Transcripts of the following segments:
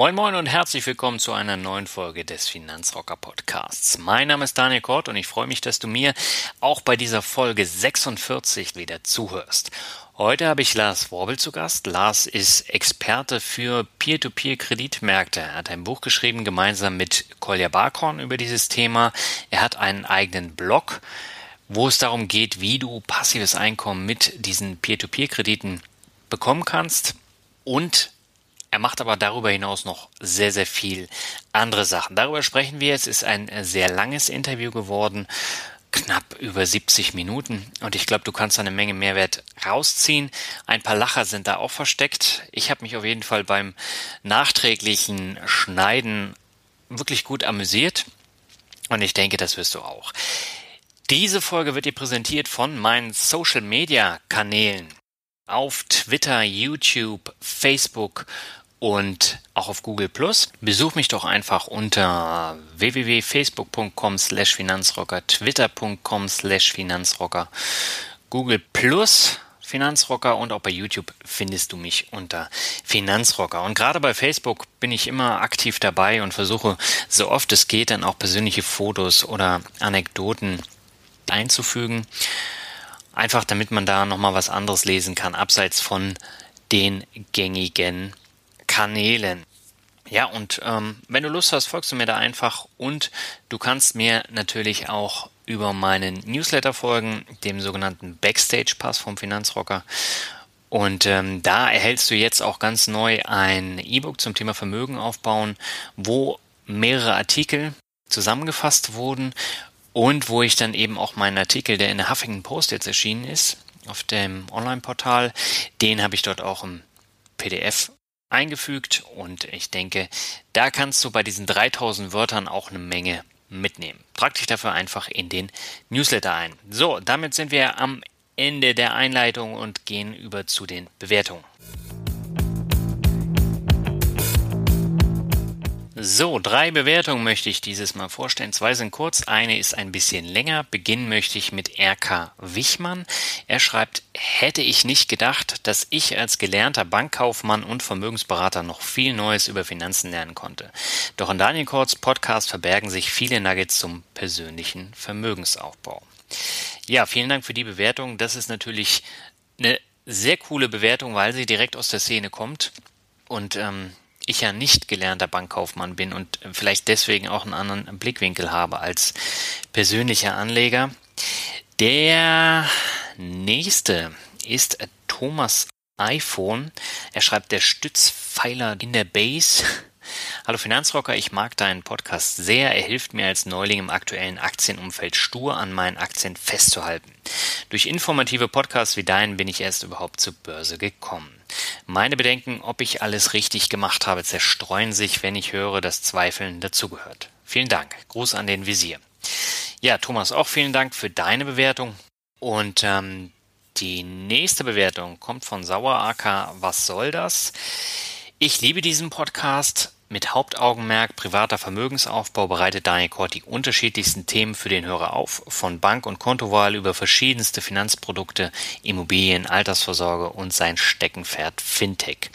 Moin Moin und herzlich willkommen zu einer neuen Folge des Finanzrocker Podcasts. Mein Name ist Daniel Kort und ich freue mich, dass du mir auch bei dieser Folge 46 wieder zuhörst. Heute habe ich Lars Worbel zu Gast. Lars ist Experte für Peer-to-Peer-Kreditmärkte. Er hat ein Buch geschrieben gemeinsam mit Kolja Barkhorn über dieses Thema. Er hat einen eigenen Blog, wo es darum geht, wie du passives Einkommen mit diesen Peer-to-Peer-Krediten bekommen kannst und er macht aber darüber hinaus noch sehr, sehr viel andere Sachen. Darüber sprechen wir. Es ist ein sehr langes Interview geworden, knapp über 70 Minuten. Und ich glaube, du kannst eine Menge Mehrwert rausziehen. Ein paar Lacher sind da auch versteckt. Ich habe mich auf jeden Fall beim nachträglichen Schneiden wirklich gut amüsiert. Und ich denke, das wirst du auch. Diese Folge wird dir präsentiert von meinen Social Media Kanälen auf Twitter, YouTube, Facebook und auch auf Google Plus. Besuch mich doch einfach unter www.facebook.com slash Finanzrocker, twitter.com slash Finanzrocker, Google Plus Finanzrocker und auch bei YouTube findest du mich unter Finanzrocker. Und gerade bei Facebook bin ich immer aktiv dabei und versuche so oft es geht dann auch persönliche Fotos oder Anekdoten einzufügen. Einfach damit man da nochmal was anderes lesen kann, abseits von den gängigen Kanälen. Ja, und ähm, wenn du Lust hast, folgst du mir da einfach und du kannst mir natürlich auch über meinen Newsletter folgen, dem sogenannten Backstage Pass vom Finanzrocker. Und ähm, da erhältst du jetzt auch ganz neu ein E-Book zum Thema Vermögen aufbauen, wo mehrere Artikel zusammengefasst wurden und wo ich dann eben auch meinen Artikel, der in der Huffington Post jetzt erschienen ist, auf dem Online-Portal, den habe ich dort auch im PDF eingefügt und ich denke, da kannst du bei diesen 3000 Wörtern auch eine Menge mitnehmen. Trag dich dafür einfach in den Newsletter ein. So, damit sind wir am Ende der Einleitung und gehen über zu den Bewertungen. So, drei Bewertungen möchte ich dieses Mal vorstellen. Zwei sind kurz, eine ist ein bisschen länger. Beginnen möchte ich mit RK Wichmann. Er schreibt, hätte ich nicht gedacht, dass ich als gelernter Bankkaufmann und Vermögensberater noch viel Neues über Finanzen lernen konnte. Doch in Daniel Korts Podcast verbergen sich viele Nuggets zum persönlichen Vermögensaufbau. Ja, vielen Dank für die Bewertung. Das ist natürlich eine sehr coole Bewertung, weil sie direkt aus der Szene kommt. Und ähm, ich ja nicht gelernter Bankkaufmann bin und vielleicht deswegen auch einen anderen Blickwinkel habe als persönlicher Anleger. Der nächste ist Thomas iPhone. Er schreibt der Stützpfeiler in der Base Hallo Finanzrocker, ich mag deinen Podcast sehr. Er hilft mir als Neuling im aktuellen Aktienumfeld stur an meinen Aktien festzuhalten. Durch informative Podcasts wie deinen bin ich erst überhaupt zur Börse gekommen. Meine Bedenken, ob ich alles richtig gemacht habe, zerstreuen sich, wenn ich höre, dass Zweifeln dazugehört. Vielen Dank. Gruß an den Visier. Ja, Thomas, auch vielen Dank für deine Bewertung. Und ähm, die nächste Bewertung kommt von Sauer AK. Was soll das? Ich liebe diesen Podcast. Mit Hauptaugenmerk privater Vermögensaufbau bereitet Daniel Kort die unterschiedlichsten Themen für den Hörer auf, von Bank- und Kontowahl über verschiedenste Finanzprodukte, Immobilien, Altersvorsorge und sein Steckenpferd Fintech.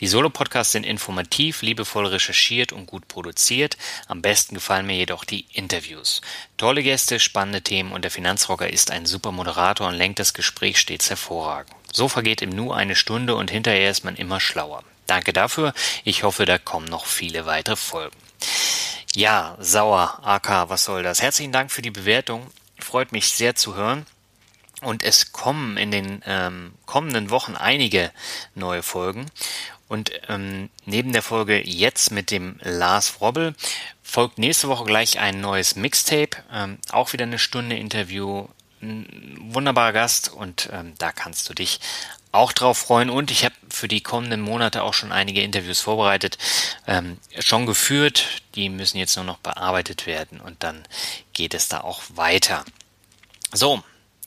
Die Solo-Podcasts sind informativ, liebevoll recherchiert und gut produziert. Am besten gefallen mir jedoch die Interviews. Tolle Gäste, spannende Themen und der Finanzrocker ist ein super Moderator und lenkt das Gespräch stets hervorragend. So vergeht im Nu eine Stunde und hinterher ist man immer schlauer. Danke dafür. Ich hoffe, da kommen noch viele weitere Folgen. Ja, sauer, AK, was soll das? Herzlichen Dank für die Bewertung. Freut mich sehr zu hören. Und es kommen in den ähm, kommenden Wochen einige neue Folgen. Und ähm, neben der Folge jetzt mit dem Lars Robbel folgt nächste Woche gleich ein neues Mixtape. Ähm, auch wieder eine Stunde Interview. Ein wunderbarer Gast und ähm, da kannst du dich auch drauf freuen. Und ich habe für die kommenden Monate auch schon einige Interviews vorbereitet, ähm, schon geführt. Die müssen jetzt nur noch bearbeitet werden und dann geht es da auch weiter. So,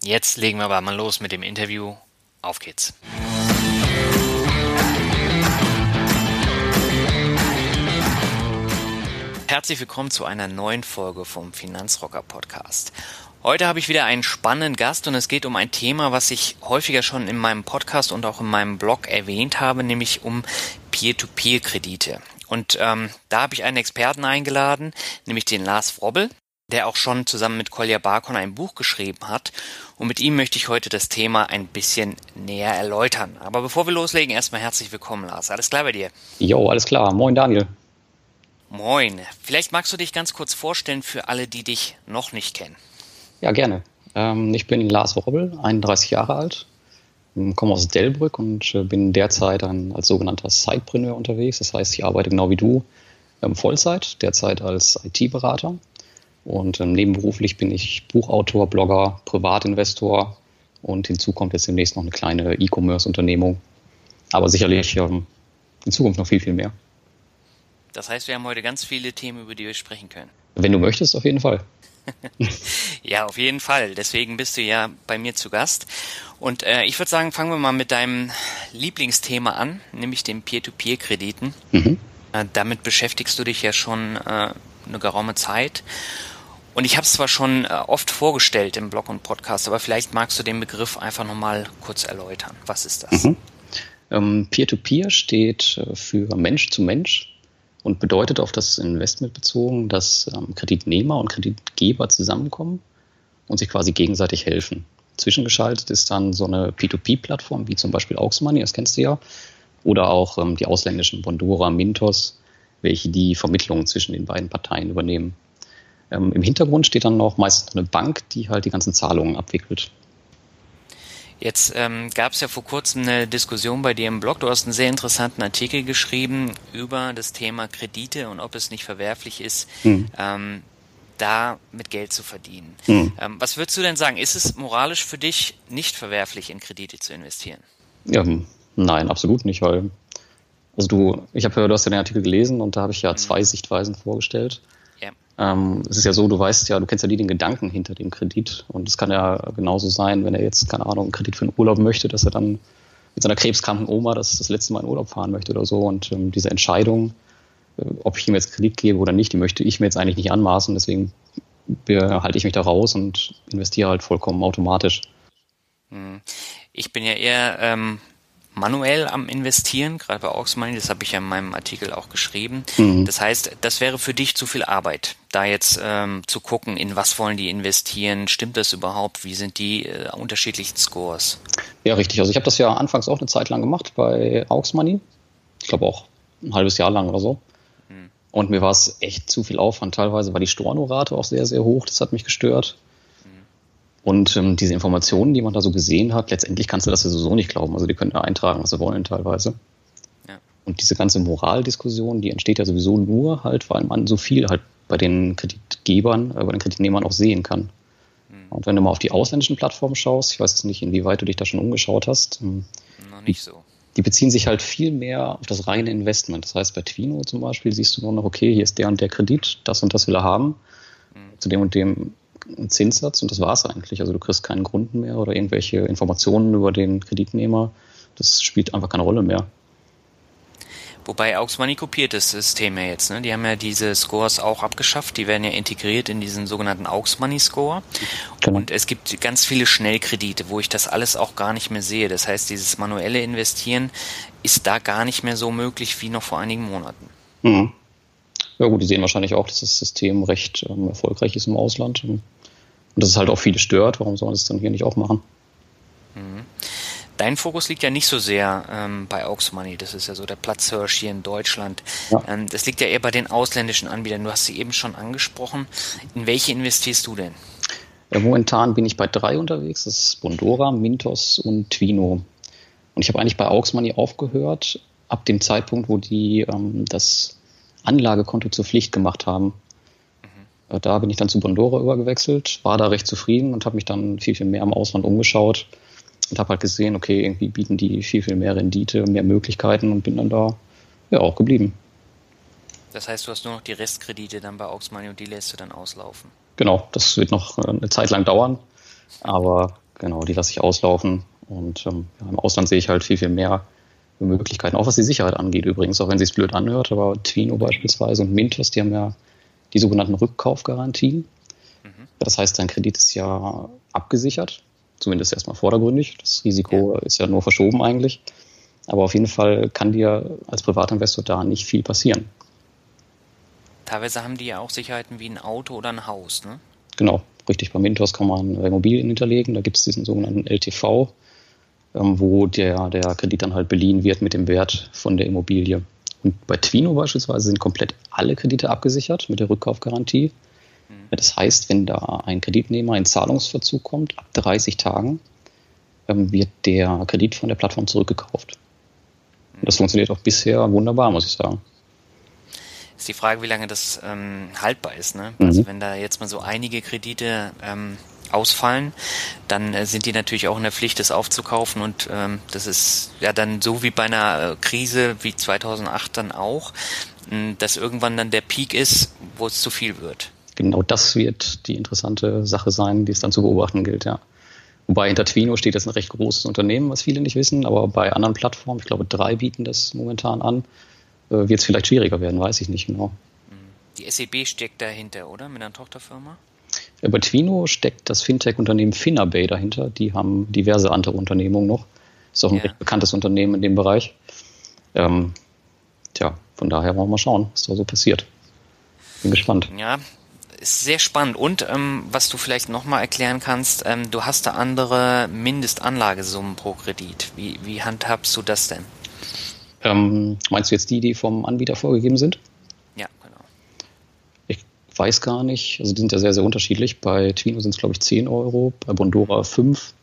Jetzt legen wir aber mal los mit dem Interview. Auf geht's. Herzlich willkommen zu einer neuen Folge vom Finanzrocker Podcast. Heute habe ich wieder einen spannenden Gast und es geht um ein Thema, was ich häufiger schon in meinem Podcast und auch in meinem Blog erwähnt habe, nämlich um Peer-to-Peer-Kredite. Und ähm, da habe ich einen Experten eingeladen, nämlich den Lars Frobbel der auch schon zusammen mit Kolja Barkon ein Buch geschrieben hat. Und mit ihm möchte ich heute das Thema ein bisschen näher erläutern. Aber bevor wir loslegen, erstmal herzlich willkommen, Lars. Alles klar bei dir? Jo, alles klar. Moin, Daniel. Moin. Vielleicht magst du dich ganz kurz vorstellen für alle, die dich noch nicht kennen. Ja, gerne. Ähm, ich bin Lars Robbel, 31 Jahre alt, ähm, komme aus Delbrück und äh, bin derzeit als sogenannter Sidepreneur unterwegs. Das heißt, ich arbeite genau wie du ähm, Vollzeit, derzeit als IT-Berater und nebenberuflich bin ich Buchautor, Blogger, Privatinvestor und hinzu kommt jetzt demnächst noch eine kleine E-Commerce-Unternehmung. Aber sicherlich in Zukunft noch viel, viel mehr. Das heißt, wir haben heute ganz viele Themen, über die wir sprechen können. Wenn du möchtest, auf jeden Fall. Ja, auf jeden Fall. Deswegen bist du ja bei mir zu Gast. Und äh, ich würde sagen, fangen wir mal mit deinem Lieblingsthema an, nämlich den Peer-to-Peer-Krediten. Mhm. Äh, damit beschäftigst du dich ja schon äh, eine geraume Zeit. Und ich habe es zwar schon äh, oft vorgestellt im Blog und Podcast, aber vielleicht magst du den Begriff einfach nochmal kurz erläutern. Was ist das? Mhm. Ähm, Peer-to-Peer steht äh, für Mensch zu Mensch und bedeutet auf das Investment bezogen, dass ähm, Kreditnehmer und Kreditgeber zusammenkommen und sich quasi gegenseitig helfen. Zwischengeschaltet ist dann so eine P2P-Plattform wie zum Beispiel Auxmoney, das kennst du ja, oder auch ähm, die ausländischen Bondora, Mintos, welche die Vermittlungen zwischen den beiden Parteien übernehmen. Ähm, Im Hintergrund steht dann noch meistens eine Bank, die halt die ganzen Zahlungen abwickelt. Jetzt ähm, gab es ja vor kurzem eine Diskussion bei dir im Blog. Du hast einen sehr interessanten Artikel geschrieben über das Thema Kredite und ob es nicht verwerflich ist, hm. ähm, da mit Geld zu verdienen. Hm. Ähm, was würdest du denn sagen? Ist es moralisch für dich nicht verwerflich, in Kredite zu investieren? Ja, nein, absolut nicht, weil also du, ich habe, du hast ja den Artikel gelesen und da habe ich ja hm. zwei Sichtweisen vorgestellt. Ähm, es ist ja so, du weißt ja, du kennst ja nie den Gedanken hinter dem Kredit. Und es kann ja genauso sein, wenn er jetzt, keine Ahnung, einen Kredit für einen Urlaub möchte, dass er dann mit seiner krebskranken Oma das, das letzte Mal in Urlaub fahren möchte oder so. Und ähm, diese Entscheidung, äh, ob ich ihm jetzt Kredit gebe oder nicht, die möchte ich mir jetzt eigentlich nicht anmaßen. Deswegen halte ich mich da raus und investiere halt vollkommen automatisch. Hm. Ich bin ja eher ähm, manuell am Investieren, gerade bei Aux Money, das habe ich ja in meinem Artikel auch geschrieben. Mhm. Das heißt, das wäre für dich zu viel Arbeit, da jetzt ähm, zu gucken, in was wollen die investieren, stimmt das überhaupt, wie sind die äh, unterschiedlichen Scores? Ja, richtig. Also ich habe das ja anfangs auch eine Zeit lang gemacht bei Aux Money. Ich glaube auch ein halbes Jahr lang oder so. Mhm. Und mir war es echt zu viel Aufwand. Teilweise war die Stornorate auch sehr, sehr hoch. Das hat mich gestört. Und ähm, diese Informationen, die man da so gesehen hat, letztendlich kannst du das ja sowieso nicht glauben. Also die können da eintragen, was sie wollen teilweise. Ja. Und diese ganze Moraldiskussion, die entsteht ja sowieso nur halt, weil man so viel halt bei den Kreditgebern, äh, bei den Kreditnehmern auch sehen kann. Mhm. Und wenn du mal auf die ausländischen Plattformen schaust, ich weiß jetzt nicht, inwieweit du dich da schon umgeschaut hast. Ähm, Noch nicht so. Die beziehen sich halt viel mehr auf das reine Investment. Das heißt, bei Twino zum Beispiel siehst du nur noch, okay, hier ist der und der Kredit, das und das will er haben. Mhm. Zu dem und dem einen Zinssatz und das war es eigentlich. Also du kriegst keinen Grund mehr oder irgendwelche Informationen über den Kreditnehmer. Das spielt einfach keine Rolle mehr. Wobei Aux Money kopiert das System ja jetzt. Ne? Die haben ja diese Scores auch abgeschafft. Die werden ja integriert in diesen sogenannten Aux Money Score. Genau. Und es gibt ganz viele Schnellkredite, wo ich das alles auch gar nicht mehr sehe. Das heißt, dieses manuelle Investieren ist da gar nicht mehr so möglich wie noch vor einigen Monaten. Mhm. Ja gut, die sehen wahrscheinlich auch, dass das System recht ähm, erfolgreich ist im Ausland. Und dass es halt auch viele stört. Warum soll man das dann hier nicht auch machen? Mhm. Dein Fokus liegt ja nicht so sehr ähm, bei Aux Money, das ist ja so der Platzhirsch hier in Deutschland. Ja. Ähm, das liegt ja eher bei den ausländischen Anbietern. Du hast sie eben schon angesprochen. In welche investierst du denn? Ja, momentan bin ich bei drei unterwegs. Das ist Bondora, Mintos und Twino. Und ich habe eigentlich bei Aux Money aufgehört, ab dem Zeitpunkt, wo die ähm, das Anlagekonto zur Pflicht gemacht haben. Mhm. Da bin ich dann zu Bondora übergewechselt, war da recht zufrieden und habe mich dann viel, viel mehr im Ausland umgeschaut und habe halt gesehen, okay, irgendwie bieten die viel, viel mehr Rendite, mehr Möglichkeiten und bin dann da ja auch geblieben. Das heißt, du hast nur noch die Restkredite dann bei Aux Money und die lässt du dann auslaufen? Genau, das wird noch äh, eine Zeit lang dauern, aber genau, die lasse ich auslaufen und ähm, ja, im Ausland sehe ich halt viel, viel mehr Möglichkeiten, auch was die Sicherheit angeht übrigens, auch wenn es blöd anhört, aber Twino beispielsweise und Mintos, die haben ja die sogenannten Rückkaufgarantien. Mhm. Das heißt, dein Kredit ist ja abgesichert zumindest erstmal vordergründig. Das Risiko ja. ist ja nur verschoben eigentlich. Aber auf jeden Fall kann dir als Privatinvestor da nicht viel passieren. Teilweise haben die ja auch Sicherheiten wie ein Auto oder ein Haus, ne? Genau, richtig. Bei Mintos kann man Immobilien hinterlegen. Da gibt es diesen sogenannten LTV, ähm, wo der, der Kredit dann halt beliehen wird mit dem Wert von der Immobilie. Bei Twino beispielsweise sind komplett alle Kredite abgesichert mit der Rückkaufgarantie. Mhm. Das heißt, wenn da ein Kreditnehmer in Zahlungsverzug kommt, ab 30 Tagen, ähm, wird der Kredit von der Plattform zurückgekauft. Das funktioniert auch bisher wunderbar, muss ich sagen. Ist die Frage, wie lange das ähm, haltbar ist. Ne? Mhm. Also wenn da jetzt mal so einige Kredite ähm, ausfallen, dann äh, sind die natürlich auch in der Pflicht, das aufzukaufen und ähm, das ist ja dann so wie bei einer äh, Krise wie 2008 dann auch, mh, dass irgendwann dann der Peak ist, wo es zu viel wird genau das wird die interessante Sache sein, die es dann zu beobachten gilt, ja. Wobei hinter Twino steht jetzt ein recht großes Unternehmen, was viele nicht wissen, aber bei anderen Plattformen, ich glaube drei bieten das momentan an, äh, wird es vielleicht schwieriger werden, weiß ich nicht genau. Die SEB steckt dahinter, oder? Mit einer Tochterfirma? Bei Twino steckt das Fintech-Unternehmen Finabay dahinter. Die haben diverse andere Unternehmungen noch. Ist auch ein ja. recht bekanntes Unternehmen in dem Bereich. Ähm, tja, von daher wollen wir mal schauen, was da so passiert. Bin gespannt. Ja, ist sehr spannend. Und ähm, was du vielleicht nochmal erklären kannst, ähm, du hast da andere Mindestanlagesummen pro Kredit. Wie, wie handhabst du das denn? Ähm, meinst du jetzt die, die vom Anbieter vorgegeben sind? Weiß gar nicht. Also die sind ja sehr, sehr unterschiedlich. Bei Twino sind es, glaube ich, 10 Euro, bei Bondora 5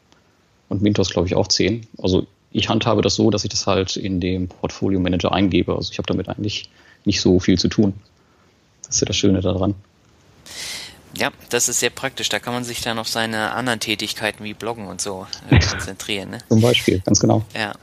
und Mintos, glaube ich, auch 10. Also ich handhabe das so, dass ich das halt in dem Portfolio Manager eingebe. Also ich habe damit eigentlich nicht so viel zu tun. Das ist ja das Schöne daran. Ja, das ist sehr praktisch. Da kann man sich dann auf seine anderen Tätigkeiten wie Bloggen und so äh, konzentrieren. Ne? Zum Beispiel, ganz genau. Ja.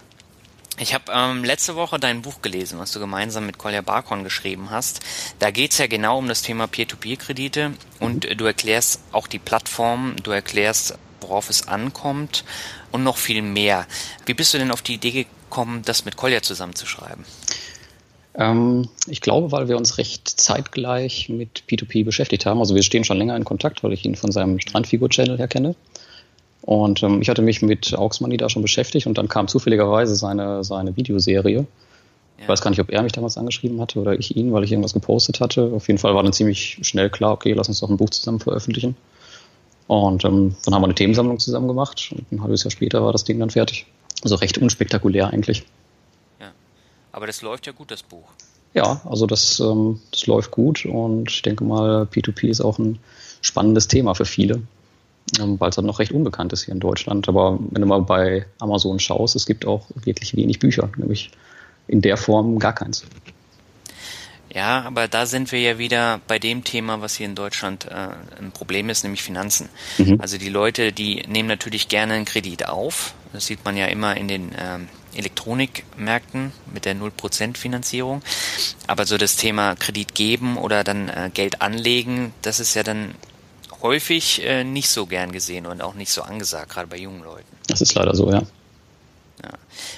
Ich habe ähm, letzte Woche dein Buch gelesen, was du gemeinsam mit Kolja Barkon geschrieben hast. Da geht's ja genau um das Thema Peer-to-Peer-Kredite und mhm. du erklärst auch die Plattform, du erklärst, worauf es ankommt und noch viel mehr. Wie bist du denn auf die Idee gekommen, das mit Kolja zusammenzuschreiben? Ähm, ich glaube, weil wir uns recht zeitgleich mit P2P beschäftigt haben. Also wir stehen schon länger in Kontakt, weil ich ihn von seinem Strandfigur-Channel her kenne. Und ähm, ich hatte mich mit Aux Money da schon beschäftigt und dann kam zufälligerweise seine, seine Videoserie. Ja. Ich weiß gar nicht, ob er mich damals angeschrieben hatte oder ich ihn, weil ich irgendwas gepostet hatte. Auf jeden Fall war dann ziemlich schnell klar, okay, lass uns doch ein Buch zusammen veröffentlichen. Und ähm, dann haben wir eine Themensammlung zusammen gemacht und ein halbes Jahr später war das Ding dann fertig. Also recht unspektakulär eigentlich. Aber das läuft ja gut, das Buch. Ja, also das, ähm, das läuft gut und ich denke mal, P2P ist auch ein spannendes Thema für viele, weil es dann noch recht unbekannt ist hier in Deutschland. Aber wenn du mal bei Amazon schaust, es gibt auch wirklich wenig Bücher, nämlich in der Form gar keins. Ja, aber da sind wir ja wieder bei dem Thema, was hier in Deutschland äh, ein Problem ist, nämlich Finanzen. Mhm. Also die Leute, die nehmen natürlich gerne einen Kredit auf. Das sieht man ja immer in den ähm, Elektronikmärkten mit der 0% Finanzierung. Aber so das Thema Kredit geben oder dann äh, Geld anlegen, das ist ja dann häufig äh, nicht so gern gesehen und auch nicht so angesagt, gerade bei jungen Leuten. Das ist leider so, ja. ja.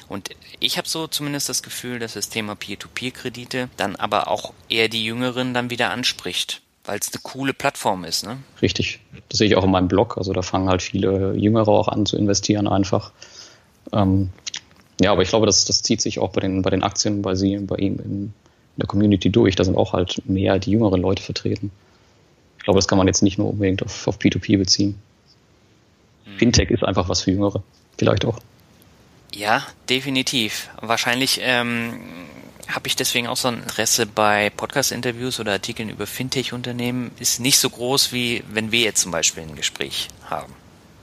Und ich habe so zumindest das Gefühl, dass das Thema Peer-to-Peer-Kredite dann aber auch eher die Jüngeren dann wieder anspricht, weil es eine coole Plattform ist, ne? Richtig. Das sehe ich auch in meinem Blog. Also da fangen halt viele Jüngere auch an zu investieren einfach. Ähm, ja, aber ich glaube, das, das zieht sich auch bei den, bei den Aktien, bei sie, bei ihm in der Community durch. Da sind auch halt mehr die jüngeren Leute vertreten. Ich glaube, das kann man jetzt nicht nur unbedingt auf, auf P2P beziehen. Mhm. Fintech ist einfach was für Jüngere. Vielleicht auch. Ja, definitiv. Wahrscheinlich ähm, habe ich deswegen auch so ein Interesse bei Podcast-Interviews oder Artikeln über Fintech-Unternehmen. Ist nicht so groß, wie wenn wir jetzt zum Beispiel ein Gespräch haben.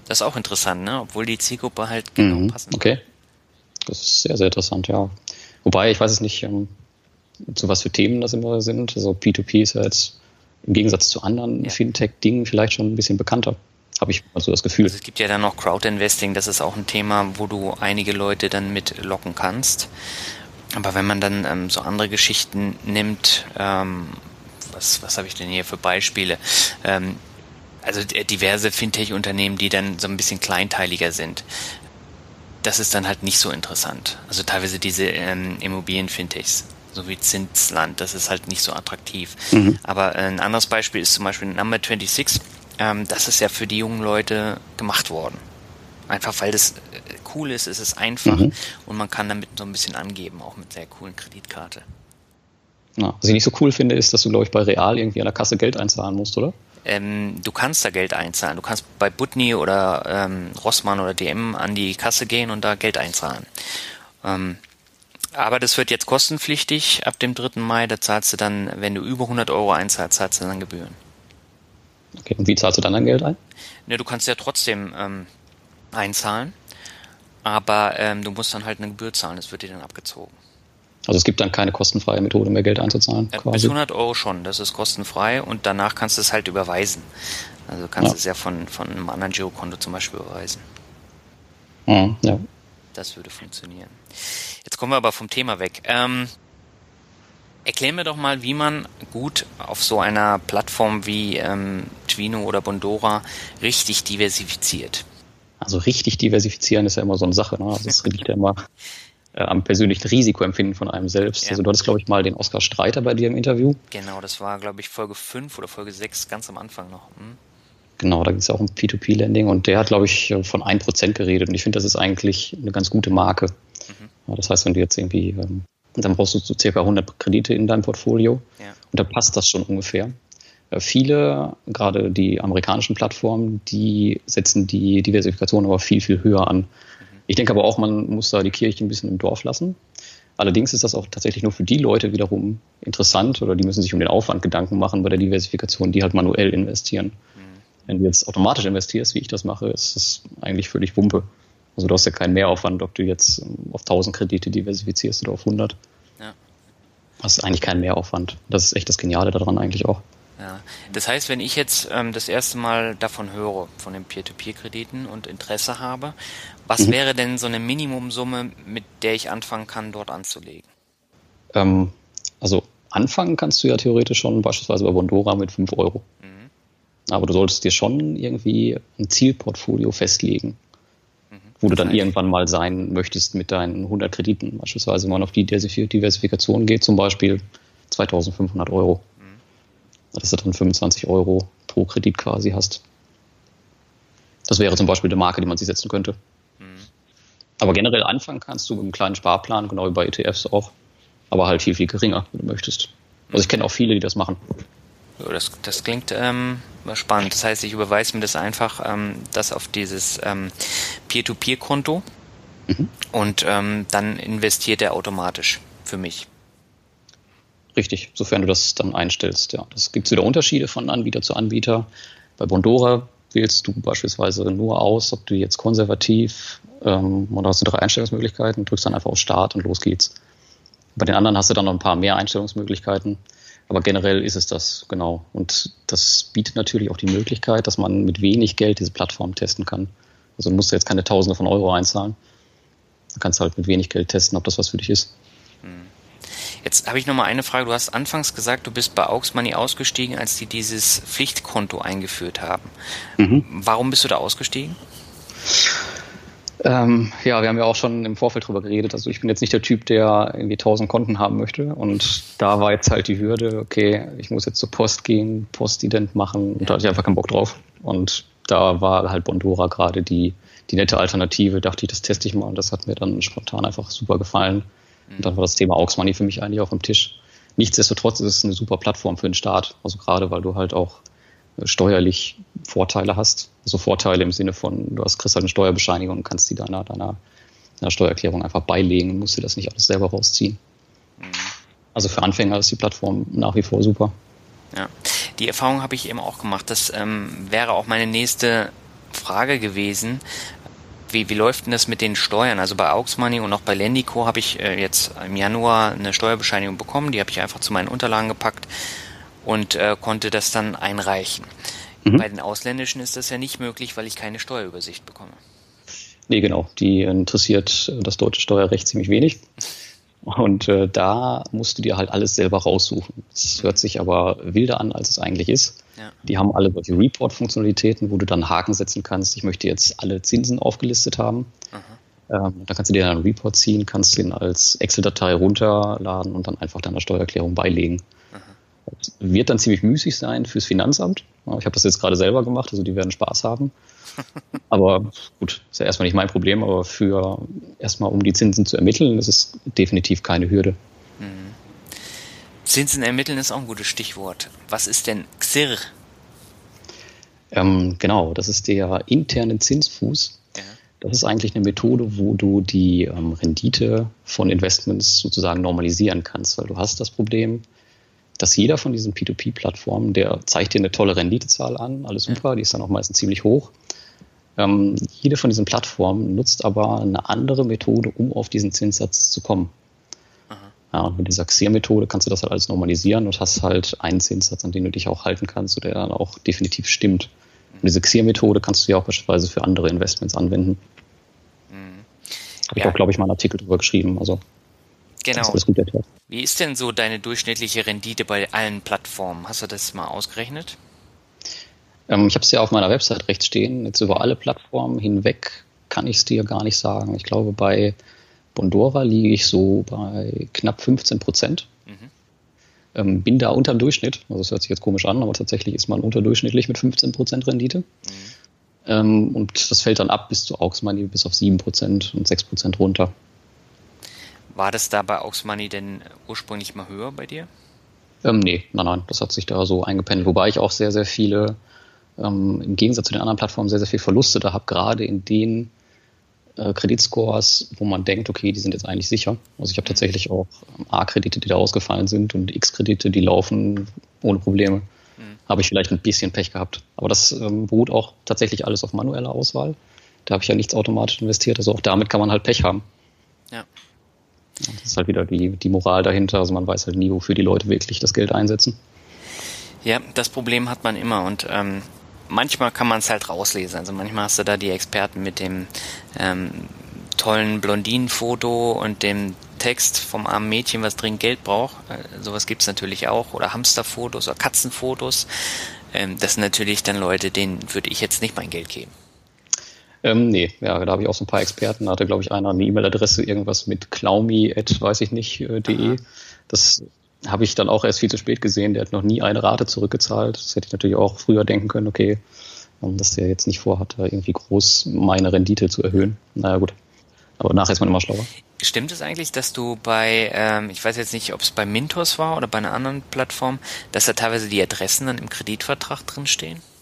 Das ist auch interessant, ne? obwohl die Zielgruppe halt genau mhm, passen. Okay. Das ist sehr, sehr interessant, ja. Wobei, ich weiß es nicht, ähm, zu was für Themen das immer sind. Also P2P ist ja jetzt im Gegensatz zu anderen ja. Fintech-Dingen vielleicht schon ein bisschen bekannter. Habe ich also das Gefühl. Also es gibt ja dann noch Crowd-Investing, das ist auch ein Thema, wo du einige Leute dann mit locken kannst. Aber wenn man dann ähm, so andere Geschichten nimmt, ähm, was, was habe ich denn hier für Beispiele? Ähm, also diverse Fintech-Unternehmen, die dann so ein bisschen kleinteiliger sind. Das ist dann halt nicht so interessant. Also teilweise diese ähm, Immobilien-Fintechs, so wie Zinsland, das ist halt nicht so attraktiv. Mhm. Aber ein anderes Beispiel ist zum Beispiel Number 26. Ähm, das ist ja für die jungen Leute gemacht worden. Einfach weil das äh, cool ist, ist es einfach mhm. und man kann damit so ein bisschen angeben, auch mit sehr coolen Kreditkarte. Ja, was ich nicht so cool finde, ist, dass du, glaube ich, bei Real irgendwie an der Kasse Geld einzahlen musst, oder? Ähm, du kannst da Geld einzahlen. Du kannst bei Butni oder ähm, Rossmann oder DM an die Kasse gehen und da Geld einzahlen. Ähm, aber das wird jetzt kostenpflichtig ab dem 3. Mai. Da zahlst du dann, wenn du über 100 Euro einzahlst, zahlst du dann Gebühren. Okay, und wie zahlst du dann dein Geld ein? Ne, du kannst ja trotzdem ähm, einzahlen, aber ähm, du musst dann halt eine Gebühr zahlen, das wird dir dann abgezogen. Also es gibt dann keine kostenfreie Methode mehr Geld einzuzahlen? Ja, bis 100 Euro schon, das ist kostenfrei und danach kannst du es halt überweisen. Also du kannst ja. es ja von, von einem anderen Girokonto zum Beispiel überweisen. Mhm, ja. Das würde funktionieren. Jetzt kommen wir aber vom Thema weg. Ähm, erklär mir doch mal, wie man gut auf so einer Plattform wie ähm, Twino oder Bondora richtig diversifiziert. Also richtig diversifizieren ist ja immer so eine Sache. Ne? Also das liegt ja immer äh, am persönlichen Risikoempfinden von einem selbst. Ja. Also du hattest, glaube ich, mal den Oskar Streiter bei dir im Interview. Genau, das war, glaube ich, Folge 5 oder Folge 6, ganz am Anfang noch. Hm? Genau, da ging es auch um P2P-Lending und der hat, glaube ich, von 1% geredet und ich finde, das ist eigentlich eine ganz gute Marke. Mhm. Das heißt, wenn du jetzt irgendwie, ähm, dann brauchst du so circa 100 Kredite in deinem Portfolio ja. und da passt das schon ungefähr. Äh, viele, gerade die amerikanischen Plattformen, die setzen die Diversifikation aber viel, viel höher an. Ich denke aber auch, man muss da die Kirche ein bisschen im Dorf lassen. Allerdings ist das auch tatsächlich nur für die Leute wiederum interessant oder die müssen sich um den Aufwand Gedanken machen bei der Diversifikation, die halt manuell investieren. Mhm. Wenn du jetzt automatisch investierst, wie ich das mache, ist das eigentlich völlig Wumpe. Also du hast ja keinen Mehraufwand, ob du jetzt auf 1000 Kredite diversifizierst oder auf 100. Ja. Das ist eigentlich kein Mehraufwand. Das ist echt das Geniale daran eigentlich auch. Ja. Das heißt, wenn ich jetzt ähm, das erste Mal davon höre, von den Peer-to-Peer-Krediten und Interesse habe, was mhm. wäre denn so eine Minimumsumme, mit der ich anfangen kann, dort anzulegen? Ähm, also anfangen kannst du ja theoretisch schon beispielsweise bei Bondora mit 5 Euro. Mhm. Aber du solltest dir schon irgendwie ein Zielportfolio festlegen. Wo du dann irgendwann mal sein möchtest mit deinen 100 Krediten. Beispielsweise, wenn man auf die Diversifikation geht, zum Beispiel 2500 Euro dass du dann 25 Euro pro Kredit quasi hast. Das wäre zum Beispiel eine Marke, die man sich setzen könnte. Mhm. Aber generell anfangen kannst du mit einem kleinen Sparplan, genau wie bei ETFs auch, aber halt viel, viel geringer, wenn du möchtest. Also ich kenne auch viele, die das machen. Das, das klingt ähm, spannend. Das heißt, ich überweise mir das einfach ähm, das auf dieses ähm, Peer-to-Peer-Konto mhm. und ähm, dann investiert er automatisch für mich. Richtig, sofern du das dann einstellst. Ja, das gibt wieder Unterschiede von Anbieter zu Anbieter. Bei Bondora wählst du beispielsweise nur aus, ob du jetzt konservativ ähm, oder hast du drei Einstellungsmöglichkeiten, drückst dann einfach auf Start und los geht's. Bei den anderen hast du dann noch ein paar mehr Einstellungsmöglichkeiten. Aber generell ist es das, genau. Und das bietet natürlich auch die Möglichkeit, dass man mit wenig Geld diese Plattform testen kann. Also du musst jetzt keine Tausende von Euro einzahlen. Du kannst halt mit wenig Geld testen, ob das was für dich ist. Hm. Jetzt habe ich noch mal eine Frage. Du hast anfangs gesagt, du bist bei Aux Money ausgestiegen, als die dieses Pflichtkonto eingeführt haben. Mhm. Warum bist du da ausgestiegen? Ähm, ja, wir haben ja auch schon im Vorfeld drüber geredet. Also ich bin jetzt nicht der Typ, der irgendwie 1000 Konten haben möchte. Und da war jetzt halt die Hürde, okay, ich muss jetzt zur Post gehen, Postident machen. Und da hatte ich einfach keinen Bock drauf. Und da war halt Bondora gerade die, die nette Alternative. Dachte ich, das teste ich mal. Und das hat mir dann spontan einfach super gefallen. Und dann war das Thema Aux Money für mich eigentlich auch im Tisch. Nichtsdestotrotz ist es eine super Plattform für den Start. Also gerade, weil du halt auch steuerlich Vorteile hast. Also Vorteile im Sinne von, du hast kriegst halt eine Steuerbescheinigung und kannst die deiner, deiner der Steuererklärung einfach beilegen und musst dir das nicht alles selber rausziehen. Mhm. Also für Anfänger ist die Plattform nach wie vor super. Ja, die Erfahrung habe ich eben auch gemacht. Das ähm, wäre auch meine nächste Frage gewesen. Wie, wie läuft denn das mit den Steuern? Also bei Auxmoney und auch bei Lendico habe ich äh, jetzt im Januar eine Steuerbescheinigung bekommen. Die habe ich einfach zu meinen Unterlagen gepackt und äh, konnte das dann einreichen. Mhm. Bei den ausländischen ist das ja nicht möglich, weil ich keine Steuerübersicht bekomme. Nee, genau. Die interessiert das deutsche Steuerrecht ziemlich wenig. Und äh, da musst du dir halt alles selber raussuchen. Das hört sich aber wilder an, als es eigentlich ist. Ja. Die haben alle solche Report-Funktionalitäten, wo du dann Haken setzen kannst. Ich möchte jetzt alle Zinsen aufgelistet haben. Ähm, dann kannst du dir einen Report ziehen, kannst den als Excel-Datei runterladen und dann einfach deiner Steuererklärung beilegen. Wird dann ziemlich müßig sein fürs Finanzamt. Ich habe das jetzt gerade selber gemacht, also die werden Spaß haben. Aber gut, ist ja erstmal nicht mein Problem, aber für erstmal um die Zinsen zu ermitteln, ist es definitiv keine Hürde. Mhm. Zinsen ermitteln ist auch ein gutes Stichwort. Was ist denn XIR? Ähm, genau, das ist der interne Zinsfuß. Ja. Das ist eigentlich eine Methode, wo du die ähm, Rendite von Investments sozusagen normalisieren kannst, weil du hast das Problem, dass jeder von diesen P2P-Plattformen, der zeigt dir eine tolle Renditezahl an, alles super, die ist dann auch meistens ziemlich hoch. Ähm, jede von diesen Plattformen nutzt aber eine andere Methode, um auf diesen Zinssatz zu kommen. Ja, und mit dieser XIR-Methode kannst du das halt alles normalisieren und hast halt einen Zinssatz, an den du dich auch halten kannst, der dann auch definitiv stimmt. Und diese XIR-Methode kannst du ja auch beispielsweise für andere Investments anwenden. Mhm. Habe ja. ich auch, glaube ich, mal einen Artikel darüber geschrieben. Also genau. Wie ist denn so deine durchschnittliche Rendite bei allen Plattformen? Hast du das mal ausgerechnet? Ähm, ich habe es ja auf meiner Website rechts stehen. Jetzt über alle Plattformen hinweg kann ich es dir gar nicht sagen. Ich glaube, bei Bondora liege ich so bei knapp 15 Prozent. Mhm. Ähm, bin da unter dem Durchschnitt. Also das hört sich jetzt komisch an, aber tatsächlich ist man unterdurchschnittlich mit 15 Prozent Rendite. Mhm. Ähm, und das fällt dann ab bis zu Aux Money bis auf 7 Prozent und 6 Prozent runter. War das da bei Aux Money denn ursprünglich mal höher bei dir? Ähm, nee, nein, nein, das hat sich da so eingependelt. Wobei ich auch sehr, sehr viele ähm, im Gegensatz zu den anderen Plattformen sehr, sehr viel Verluste da habe, gerade in den äh, Kreditscores, wo man denkt, okay, die sind jetzt eigentlich sicher. Also ich habe tatsächlich auch ähm, A-Kredite, die da ausgefallen sind und X-Kredite, die laufen ohne Probleme. Mhm. Habe ich vielleicht ein bisschen Pech gehabt. Aber das ähm, beruht auch tatsächlich alles auf manueller Auswahl. Da habe ich ja nichts automatisch investiert. Also auch damit kann man halt Pech haben. Ja. Das ist halt wieder die, die Moral dahinter. Also man weiß halt nie, wofür die Leute wirklich das Geld einsetzen. Ja, das Problem hat man immer und ähm, manchmal kann man es halt rauslesen. Also manchmal hast du da die Experten mit dem ähm, tollen Blondinenfoto und dem Text vom armen Mädchen, was dringend Geld braucht. Äh, sowas gibt's natürlich auch. Oder Hamsterfotos oder Katzenfotos. Ähm, das sind natürlich dann Leute, denen würde ich jetzt nicht mein Geld geben. Ähm, nee, ja, da habe ich auch so ein paar Experten. Da hatte, glaube ich, einer eine E-Mail-Adresse, irgendwas mit klaumi, weiß ich nicht, äh, de. Das habe ich dann auch erst viel zu spät gesehen. Der hat noch nie eine Rate zurückgezahlt. Das hätte ich natürlich auch früher denken können, okay, ähm, dass der jetzt nicht vorhat, irgendwie groß meine Rendite zu erhöhen. Naja, gut. Aber nachher ist man immer schlauer. Stimmt es eigentlich, dass du bei, ähm, ich weiß jetzt nicht, ob es bei Mintos war oder bei einer anderen Plattform, dass da teilweise die Adressen dann im Kreditvertrag drinstehen? Ja,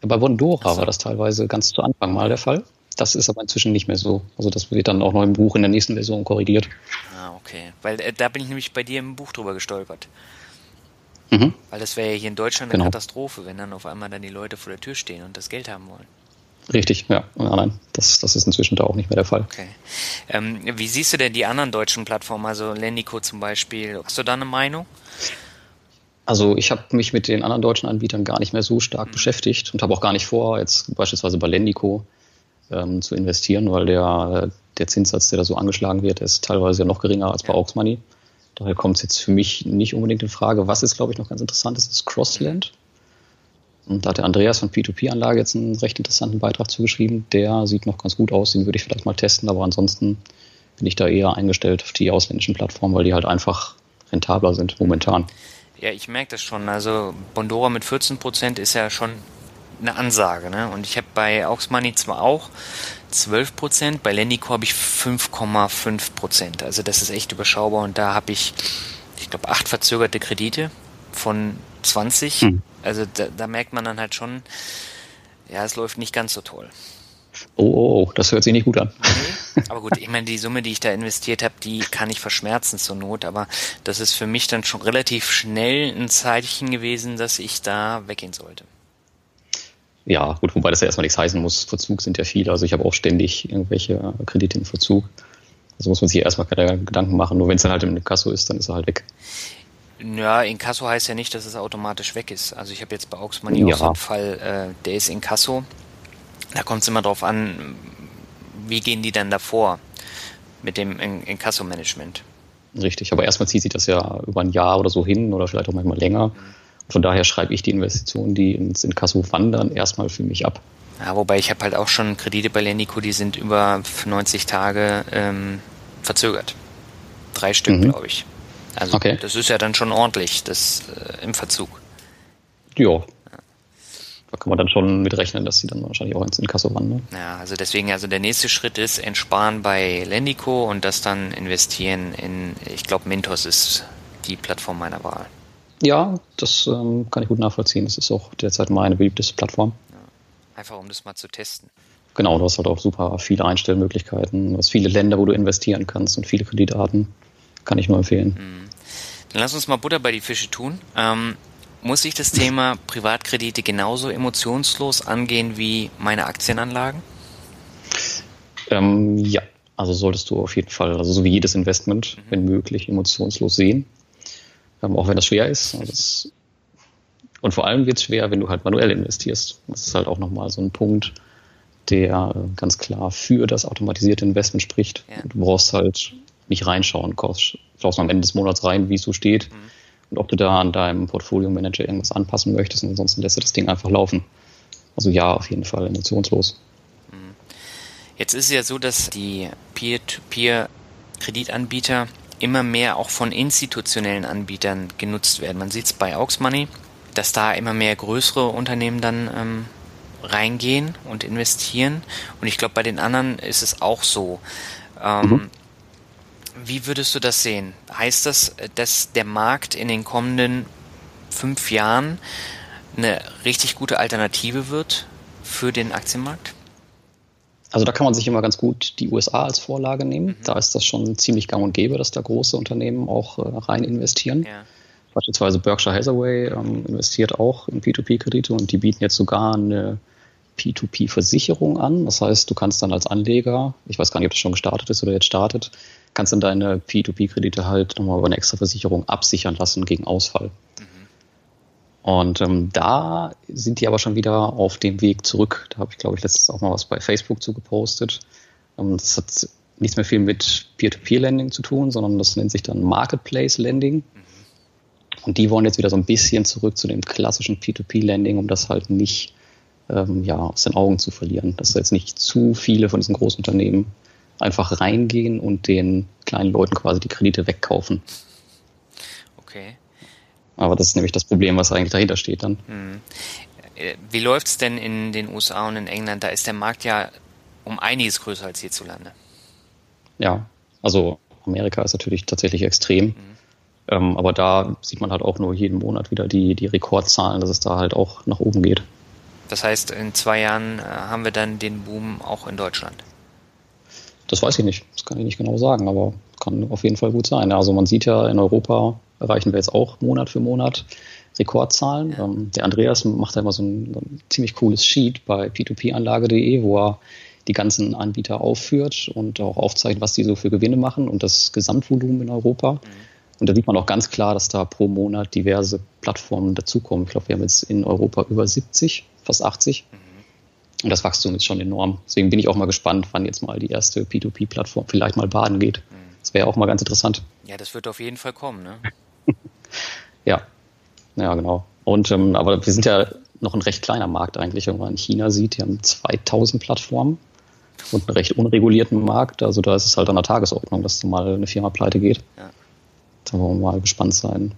bei Bondora so. war das teilweise ganz zu Anfang mal der Fall. Das ist aber inzwischen nicht mehr so. Also das wird dann auch noch im Buch in der nächsten Version korrigiert. Ah, okay. Weil äh, da bin ich nämlich bei dir im Buch drüber gestolpert. Mhm. Weil das wäre ja hier in Deutschland eine genau. Katastrophe, wenn dann auf einmal dann die Leute vor der Tür stehen und das Geld haben wollen. Richtig, ja. Nein, nein, das, das ist inzwischen da auch nicht mehr der Fall. Okay. Ähm, wie siehst du denn die anderen deutschen Plattformen, also Lendico zum Beispiel? Hast du da eine Meinung? Also ich habe mich mit den anderen deutschen Anbietern gar nicht mehr so stark mhm. beschäftigt und habe auch gar nicht vor, jetzt beispielsweise bei Lendico ähm, zu investieren, weil der, der Zinssatz, der da so angeschlagen wird, ist teilweise noch geringer als bei Aux Money. Daher kommt es jetzt für mich nicht unbedingt in Frage. Was ist, glaube ich, noch ganz interessant ist, ist Crossland. Und da hat der Andreas von P2P-Anlage jetzt einen recht interessanten Beitrag zugeschrieben. Der sieht noch ganz gut aus, den würde ich vielleicht mal testen, aber ansonsten bin ich da eher eingestellt auf die ausländischen Plattformen, weil die halt einfach rentabler sind momentan. Ja, ich merke das schon. Also Bondora mit 14 Prozent ist ja schon eine Ansage. Ne? Und ich habe bei Aux Money zwar auch 12 Prozent, bei Lendico habe ich 5,5 Prozent. Also das ist echt überschaubar und da habe ich, ich glaube, acht verzögerte Kredite von 20. Hm. Also da, da merkt man dann halt schon, ja, es läuft nicht ganz so toll. Oh, oh, oh, das hört sich nicht gut an. Nee, aber gut, ich meine, die Summe, die ich da investiert habe, die kann ich verschmerzen zur Not, aber das ist für mich dann schon relativ schnell ein Zeichen gewesen, dass ich da weggehen sollte. Ja, gut, wobei das ja erstmal nichts heißen muss. Verzug sind ja viele. Also ich habe auch ständig irgendwelche Kredite im Verzug. Also muss man sich erstmal keine Gedanken machen. Nur wenn es dann halt im Kasso ist, dann ist er halt weg. Ja, Inkasso heißt ja nicht, dass es automatisch weg ist. Also ich habe jetzt bei Money ja. auch so einen Fall, äh, der ist Inkasso. Da kommt es immer drauf an, wie gehen die dann davor mit dem Inkasso-Management. Richtig, aber erstmal zieht sich das ja über ein Jahr oder so hin oder vielleicht auch manchmal länger. Mhm. Von daher schreibe ich die Investitionen, die ins Inkasso wandern, erstmal für mich ab. Ja, wobei ich habe halt auch schon Kredite bei Lendico, die sind über 90 Tage ähm, verzögert. Drei Stück, mhm. glaube ich. Also okay. das ist ja dann schon ordentlich, das äh, im Verzug. Ja. Da kann man dann schon mit rechnen, dass sie dann wahrscheinlich auch ins Inkasso wandern. Ja, also deswegen, also der nächste Schritt ist entsparen bei Lendico und das dann investieren in, ich glaube, Mintos ist die Plattform meiner Wahl. Ja, das ähm, kann ich gut nachvollziehen. Das ist auch derzeit meine beliebteste Plattform. Ja. Einfach um das mal zu testen. Genau, du hast halt auch super viele Einstellmöglichkeiten. Du hast viele Länder, wo du investieren kannst und viele Kreditdaten. Kann ich nur empfehlen. Mhm. Dann lass uns mal Butter bei die Fische tun. Ähm, muss ich das Thema Privatkredite genauso emotionslos angehen wie meine Aktienanlagen? Ähm, ja, also solltest du auf jeden Fall, also so wie jedes Investment, mhm. wenn möglich, emotionslos sehen. Ähm, auch wenn das schwer ist. Also das, und vor allem wird es schwer, wenn du halt manuell investierst. Das ist halt auch nochmal so ein Punkt, der ganz klar für das automatisierte Investment spricht. Ja. Du brauchst halt nicht reinschauen, schaust am Ende des Monats rein, wie es so steht mhm. Und ob du da an deinem Portfolio-Manager irgendwas anpassen möchtest und ansonsten lässt du das Ding einfach laufen. Also ja, auf jeden Fall emotionslos. Mhm. Jetzt ist es ja so, dass die Peer-to-Peer-Kreditanbieter immer mehr auch von institutionellen Anbietern genutzt werden. Man sieht es bei Aux Money, dass da immer mehr größere Unternehmen dann ähm, reingehen und investieren. Und ich glaube, bei den anderen ist es auch so. Ähm, mhm. Wie würdest du das sehen? Heißt das, dass der Markt in den kommenden fünf Jahren eine richtig gute Alternative wird für den Aktienmarkt? Also da kann man sich immer ganz gut die USA als Vorlage nehmen. Mhm. Da ist das schon ziemlich gang und gäbe, dass da große Unternehmen auch äh, rein investieren. Ja. Beispielsweise Berkshire Hathaway ähm, investiert auch in P2P-Kredite und die bieten jetzt sogar eine P2P-Versicherung an. Das heißt, du kannst dann als Anleger, ich weiß gar nicht, ob das schon gestartet ist oder jetzt startet, kannst dann deine P2P-Kredite halt nochmal über eine extra Versicherung absichern lassen gegen Ausfall. Mhm. Und ähm, da sind die aber schon wieder auf dem Weg zurück. Da habe ich, glaube ich, letztens auch mal was bei Facebook zu gepostet. Ähm, das hat nichts mehr viel mit Peer-to-Peer-Lending zu tun, sondern das nennt sich dann Marketplace-Lending. Mhm. Und die wollen jetzt wieder so ein bisschen zurück zu dem klassischen P2P-Lending, um das halt nicht ähm, ja, aus den Augen zu verlieren. Dass jetzt nicht zu viele von diesen großen Unternehmen einfach reingehen und den kleinen Leuten quasi die Kredite wegkaufen. Okay. Aber das ist nämlich das Problem, was eigentlich dahinter steht dann. Hm. Äh, wie läuft es denn in den USA und in England? Da ist der Markt ja um einiges größer als hierzulande. Ja, also Amerika ist natürlich tatsächlich extrem. Mhm. Ähm, aber da sieht man halt auch nur jeden Monat wieder die, die Rekordzahlen, dass es da halt auch nach oben geht. Das heißt, in zwei Jahren äh, haben wir dann den Boom auch in Deutschland? Das weiß ich nicht. Das kann ich nicht genau sagen, aber kann auf jeden Fall gut sein. Also man sieht ja, in Europa erreichen wir jetzt auch Monat für Monat Rekordzahlen. Ja. Ähm, der Andreas macht da immer so ein, so ein ziemlich cooles Sheet bei p2panlage.de, wo er die ganzen Anbieter aufführt und auch aufzeigt, was die so für Gewinne machen und das Gesamtvolumen in Europa. Mhm. Und da sieht man auch ganz klar, dass da pro Monat diverse Plattformen dazukommen. Ich glaube, wir haben jetzt in Europa über 70, fast 80. Mhm. Und das Wachstum ist schon enorm. Deswegen bin ich auch mal gespannt, wann jetzt mal die erste P2P-Plattform vielleicht mal baden geht. Mhm. Das wäre auch mal ganz interessant. Ja, das wird auf jeden Fall kommen, ne? ja, ja, genau. Und ähm, aber wir sind ja noch ein recht kleiner Markt eigentlich, wenn man in China sieht, die haben 2000 Plattformen und einen recht unregulierten Markt. Also da ist es halt an der Tagesordnung, dass mal eine Firma pleite geht. Ja. Da wollen wir mal gespannt sein,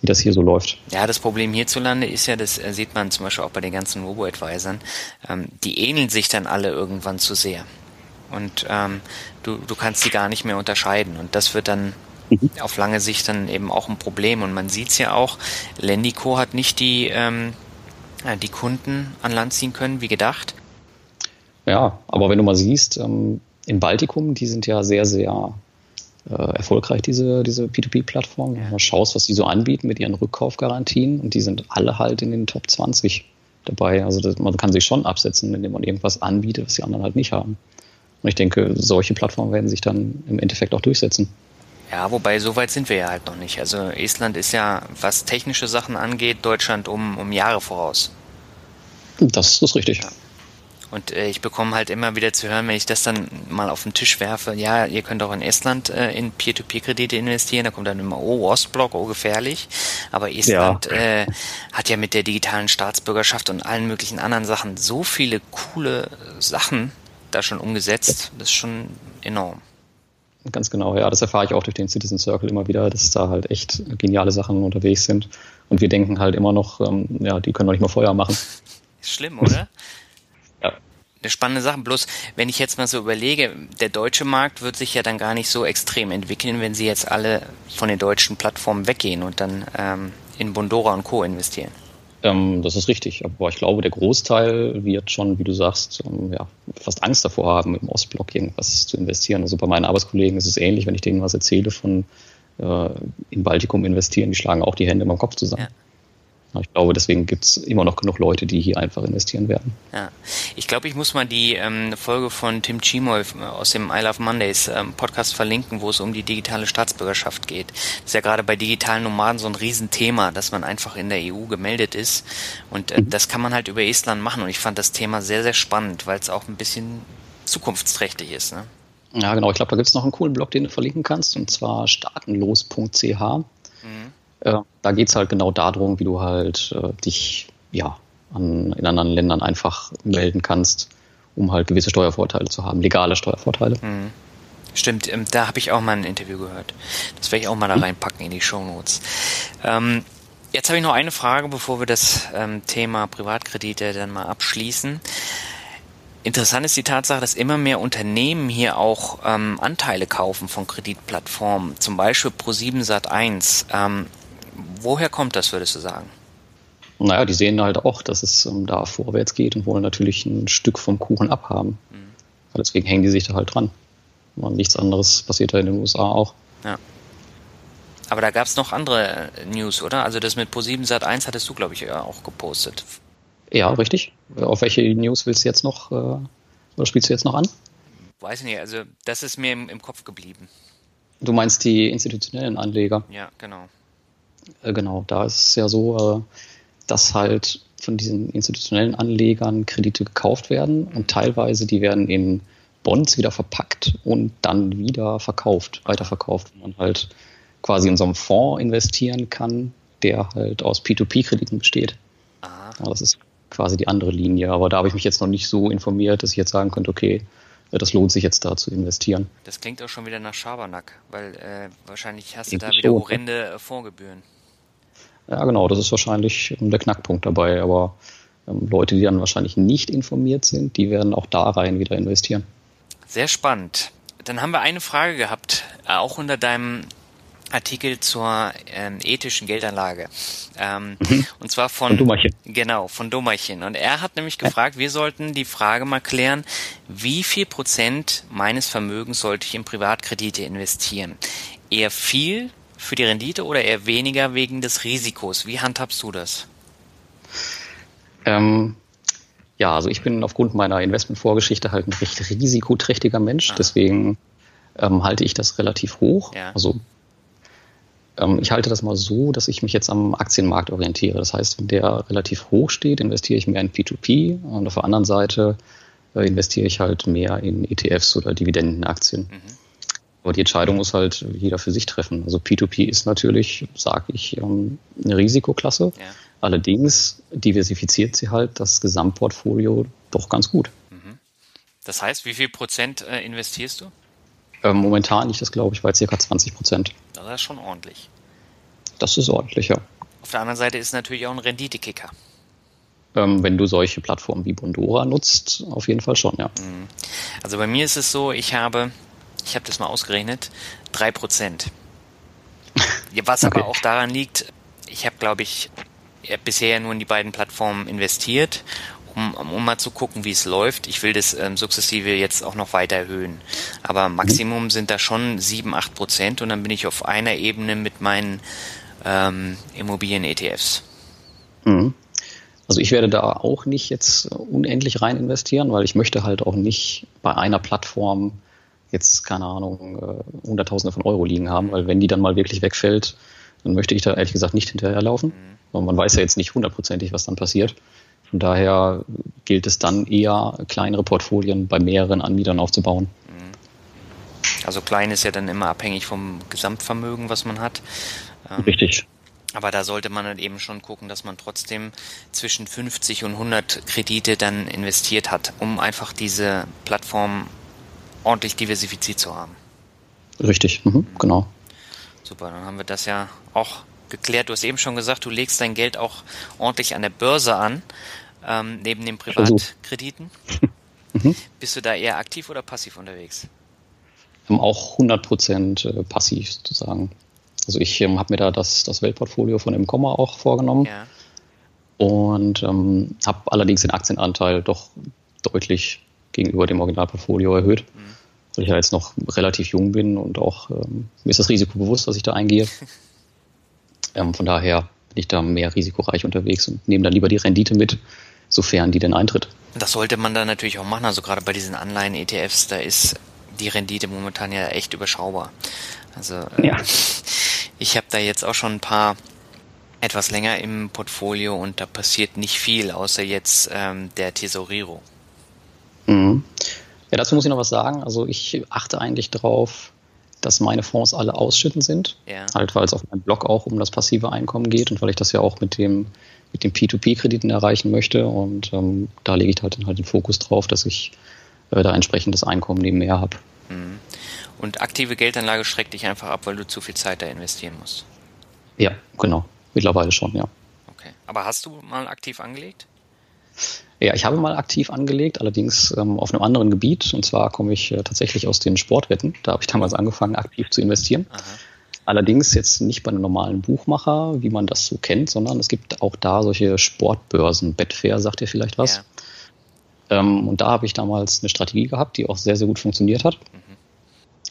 wie das hier so läuft. Ja, das Problem hierzulande ist ja, das äh, sieht man zum Beispiel auch bei den ganzen Robo-Advisern, ähm, die ähneln sich dann alle irgendwann zu sehr. Und ähm, du, du kannst die gar nicht mehr unterscheiden. Und das wird dann mhm. auf lange Sicht dann eben auch ein Problem. Und man sieht es ja auch, Lendico hat nicht die, ähm, äh, die Kunden an Land ziehen können, wie gedacht. Ja, aber wenn du mal siehst, ähm, in Baltikum, die sind ja sehr, sehr erfolgreich, diese, diese P2P-Plattformen. Ja. Wenn du schaust, was die so anbieten mit ihren Rückkaufgarantien und die sind alle halt in den Top 20 dabei. Also das, man kann sich schon absetzen, indem man irgendwas anbietet, was die anderen halt nicht haben. Und ich denke, solche Plattformen werden sich dann im Endeffekt auch durchsetzen. Ja, wobei so weit sind wir ja halt noch nicht. Also Estland ist ja, was technische Sachen angeht, Deutschland um, um Jahre voraus. Das ist richtig. Ja. Und äh, ich bekomme halt immer wieder zu hören, wenn ich das dann mal auf den Tisch werfe, ja, ihr könnt auch in Estland äh, in Peer-to-Peer-Kredite investieren, da kommt dann immer, oh, Ostblock, oh, gefährlich. Aber Estland ja. Äh, hat ja mit der digitalen Staatsbürgerschaft und allen möglichen anderen Sachen so viele coole Sachen da schon umgesetzt, das ist schon enorm. Ganz genau, ja, das erfahre ich auch durch den Citizen Circle immer wieder, dass da halt echt geniale Sachen unterwegs sind. Und wir denken halt immer noch, ähm, ja, die können doch nicht mal Feuer machen. Ist schlimm, oder? eine spannende Sache. Bloß, wenn ich jetzt mal so überlege, der deutsche Markt wird sich ja dann gar nicht so extrem entwickeln, wenn sie jetzt alle von den deutschen Plattformen weggehen und dann ähm, in Bondora und Co. investieren. Ähm, das ist richtig, aber ich glaube, der Großteil wird schon, wie du sagst, ähm, ja, fast Angst davor haben, im Ostblock irgendwas zu investieren. Also bei meinen Arbeitskollegen ist es ähnlich, wenn ich denen was erzähle von äh, in Baltikum investieren, die schlagen auch die Hände im Kopf zusammen. Ja. Ich glaube, deswegen gibt es immer noch genug Leute, die hier einfach investieren werden. Ja, ich glaube, ich muss mal die ähm, Folge von Tim Chimoy aus dem I Love Mondays ähm, Podcast verlinken, wo es um die digitale Staatsbürgerschaft geht. Das ist ja gerade bei digitalen Nomaden so ein Riesenthema, dass man einfach in der EU gemeldet ist. Und äh, mhm. das kann man halt über Estland machen. Und ich fand das Thema sehr, sehr spannend, weil es auch ein bisschen zukunftsträchtig ist. Ne? Ja, genau. Ich glaube, da gibt es noch einen coolen Blog, den du verlinken kannst, und zwar staatenlos.ch. Mhm. Äh, da geht es halt genau darum, wie du halt äh, dich ja an, in anderen Ländern einfach melden kannst, um halt gewisse Steuervorteile zu haben, legale Steuervorteile. Mhm. Stimmt, ähm, da habe ich auch mal ein Interview gehört. Das werde ich auch mal da mhm. reinpacken in die Show Notes. Ähm, jetzt habe ich noch eine Frage, bevor wir das ähm, Thema Privatkredite dann mal abschließen. Interessant ist die Tatsache, dass immer mehr Unternehmen hier auch ähm, Anteile kaufen von Kreditplattformen, zum Beispiel Pro7 Sat1. Ähm, Woher kommt das, würdest du sagen? Naja, die sehen halt auch, dass es ähm, da vorwärts geht und wollen natürlich ein Stück vom Kuchen abhaben. Mhm. Deswegen hängen die sich da halt dran. Und nichts anderes passiert da in den USA auch. Ja. Aber da gab es noch andere äh, News, oder? Also das mit Pro7 Sat 1 hattest du, glaube ich, auch gepostet. Ja, richtig. Auf welche News willst du jetzt noch, äh, oder spielst du jetzt noch an? Weiß nicht, also das ist mir im, im Kopf geblieben. Du meinst die institutionellen Anleger? Ja, genau. Äh, genau, da ist es ja so, äh, dass halt von diesen institutionellen Anlegern Kredite gekauft werden und teilweise die werden in Bonds wieder verpackt und dann wieder verkauft, weiterverkauft, wo man halt quasi in so einem Fonds investieren kann, der halt aus P2P-Krediten besteht. Ja, das ist quasi die andere Linie, aber da habe ich mich jetzt noch nicht so informiert, dass ich jetzt sagen könnte, okay, das lohnt sich jetzt da zu investieren. Das klingt auch schon wieder nach Schabernack, weil äh, wahrscheinlich hast du da wieder horrende Fondsgebühren. Ja, genau, das ist wahrscheinlich der Knackpunkt dabei. Aber ähm, Leute, die dann wahrscheinlich nicht informiert sind, die werden auch da rein wieder investieren. Sehr spannend. Dann haben wir eine Frage gehabt, äh, auch unter deinem Artikel zur ähm, ethischen Geldanlage. Ähm, mhm. Und zwar von, von Dummerchen. Genau, von Dummerchen. Und er hat nämlich gefragt, wir sollten die Frage mal klären, wie viel Prozent meines Vermögens sollte ich in Privatkredite investieren? Eher viel für die Rendite oder eher weniger wegen des Risikos? Wie handhabst du das? Ähm, ja, also ich bin aufgrund meiner Investmentvorgeschichte halt ein recht risikoträchtiger Mensch, ah. deswegen ähm, halte ich das relativ hoch. Ja. Also ähm, ich halte das mal so, dass ich mich jetzt am Aktienmarkt orientiere. Das heißt, wenn der relativ hoch steht, investiere ich mehr in P2P und auf der anderen Seite äh, investiere ich halt mehr in ETFs oder Dividendenaktien. Mhm. Aber die Entscheidung muss halt jeder für sich treffen. Also P2P ist natürlich, sage ich, ähm, eine Risikoklasse. Ja. Allerdings diversifiziert sie halt das Gesamtportfolio doch ganz gut. Mhm. Das heißt, wie viel Prozent äh, investierst du? Ähm, momentan liegt das, glaube ich, bei ca. 20 Prozent. Das ist schon ordentlich. Das ist ordentlich, ja. Auf der anderen Seite ist natürlich auch ein Renditekicker. Ähm, wenn du solche Plattformen wie Bondora nutzt, auf jeden Fall schon, ja. Mhm. Also bei mir ist es so, ich habe ich habe das mal ausgerechnet, drei Prozent. Was okay. aber auch daran liegt, ich habe, glaube ich, bisher nur in die beiden Plattformen investiert um, um mal zu gucken, wie es läuft. Ich will das ähm, sukzessive jetzt auch noch weiter erhöhen. Aber Maximum mhm. sind da schon 7, 8 Prozent und dann bin ich auf einer Ebene mit meinen ähm, Immobilien-ETFs. Mhm. Also ich werde da auch nicht jetzt unendlich rein investieren, weil ich möchte halt auch nicht bei einer Plattform jetzt, keine Ahnung, äh, Hunderttausende von Euro liegen haben, weil wenn die dann mal wirklich wegfällt, dann möchte ich da ehrlich gesagt nicht hinterherlaufen. Mhm. man weiß ja jetzt nicht hundertprozentig, was dann passiert. Von daher gilt es dann eher, kleinere Portfolien bei mehreren Anbietern aufzubauen. Mhm. Also klein ist ja dann immer abhängig vom Gesamtvermögen, was man hat. Ähm, Richtig. Aber da sollte man dann eben schon gucken, dass man trotzdem zwischen 50 und 100 Kredite dann investiert hat, um einfach diese Plattform ordentlich diversifiziert zu haben. Richtig, mhm, genau. Super, dann haben wir das ja auch geklärt. Du hast eben schon gesagt, du legst dein Geld auch ordentlich an der Börse an, ähm, neben den Privatkrediten. mhm. Bist du da eher aktiv oder passiv unterwegs? Auch 100% äh, passiv sozusagen. Also ich ähm, habe mir da das, das Weltportfolio von dem Komma auch vorgenommen ja. und ähm, habe allerdings den Aktienanteil doch deutlich gegenüber dem Originalportfolio erhöht, mhm. weil ich ja jetzt noch relativ jung bin und auch ähm, mir ist das Risiko bewusst, dass ich da eingehe. ähm, von daher bin ich da mehr risikoreich unterwegs und nehme dann lieber die Rendite mit, sofern die denn eintritt. Das sollte man dann natürlich auch machen. Also gerade bei diesen Anleihen-ETFs, da ist die Rendite momentan ja echt überschaubar. Also äh, ja. ich habe da jetzt auch schon ein paar etwas länger im Portfolio und da passiert nicht viel, außer jetzt ähm, der Tesoriro. Mhm. Ja, dazu muss ich noch was sagen. Also ich achte eigentlich darauf, dass meine Fonds alle ausschütten sind. Ja. Halt, weil es auf meinem Blog auch um das passive Einkommen geht und weil ich das ja auch mit dem mit den P2P-Krediten erreichen möchte. Und ähm, da lege ich halt, halt den Fokus drauf, dass ich äh, da entsprechendes Einkommen nebenher habe. Mhm. Und aktive Geldanlage schreckt dich einfach ab, weil du zu viel Zeit da investieren musst. Ja, genau. Mittlerweile schon, ja. Okay. Aber hast du mal aktiv angelegt? Ja, ich habe mal aktiv angelegt, allerdings ähm, auf einem anderen Gebiet. Und zwar komme ich äh, tatsächlich aus den Sportwetten. Da habe ich damals angefangen, aktiv zu investieren. Aha. Allerdings jetzt nicht bei einem normalen Buchmacher, wie man das so kennt, sondern es gibt auch da solche Sportbörsen. Betfair sagt ihr vielleicht was. Ja. Ähm, und da habe ich damals eine Strategie gehabt, die auch sehr, sehr gut funktioniert hat. Mhm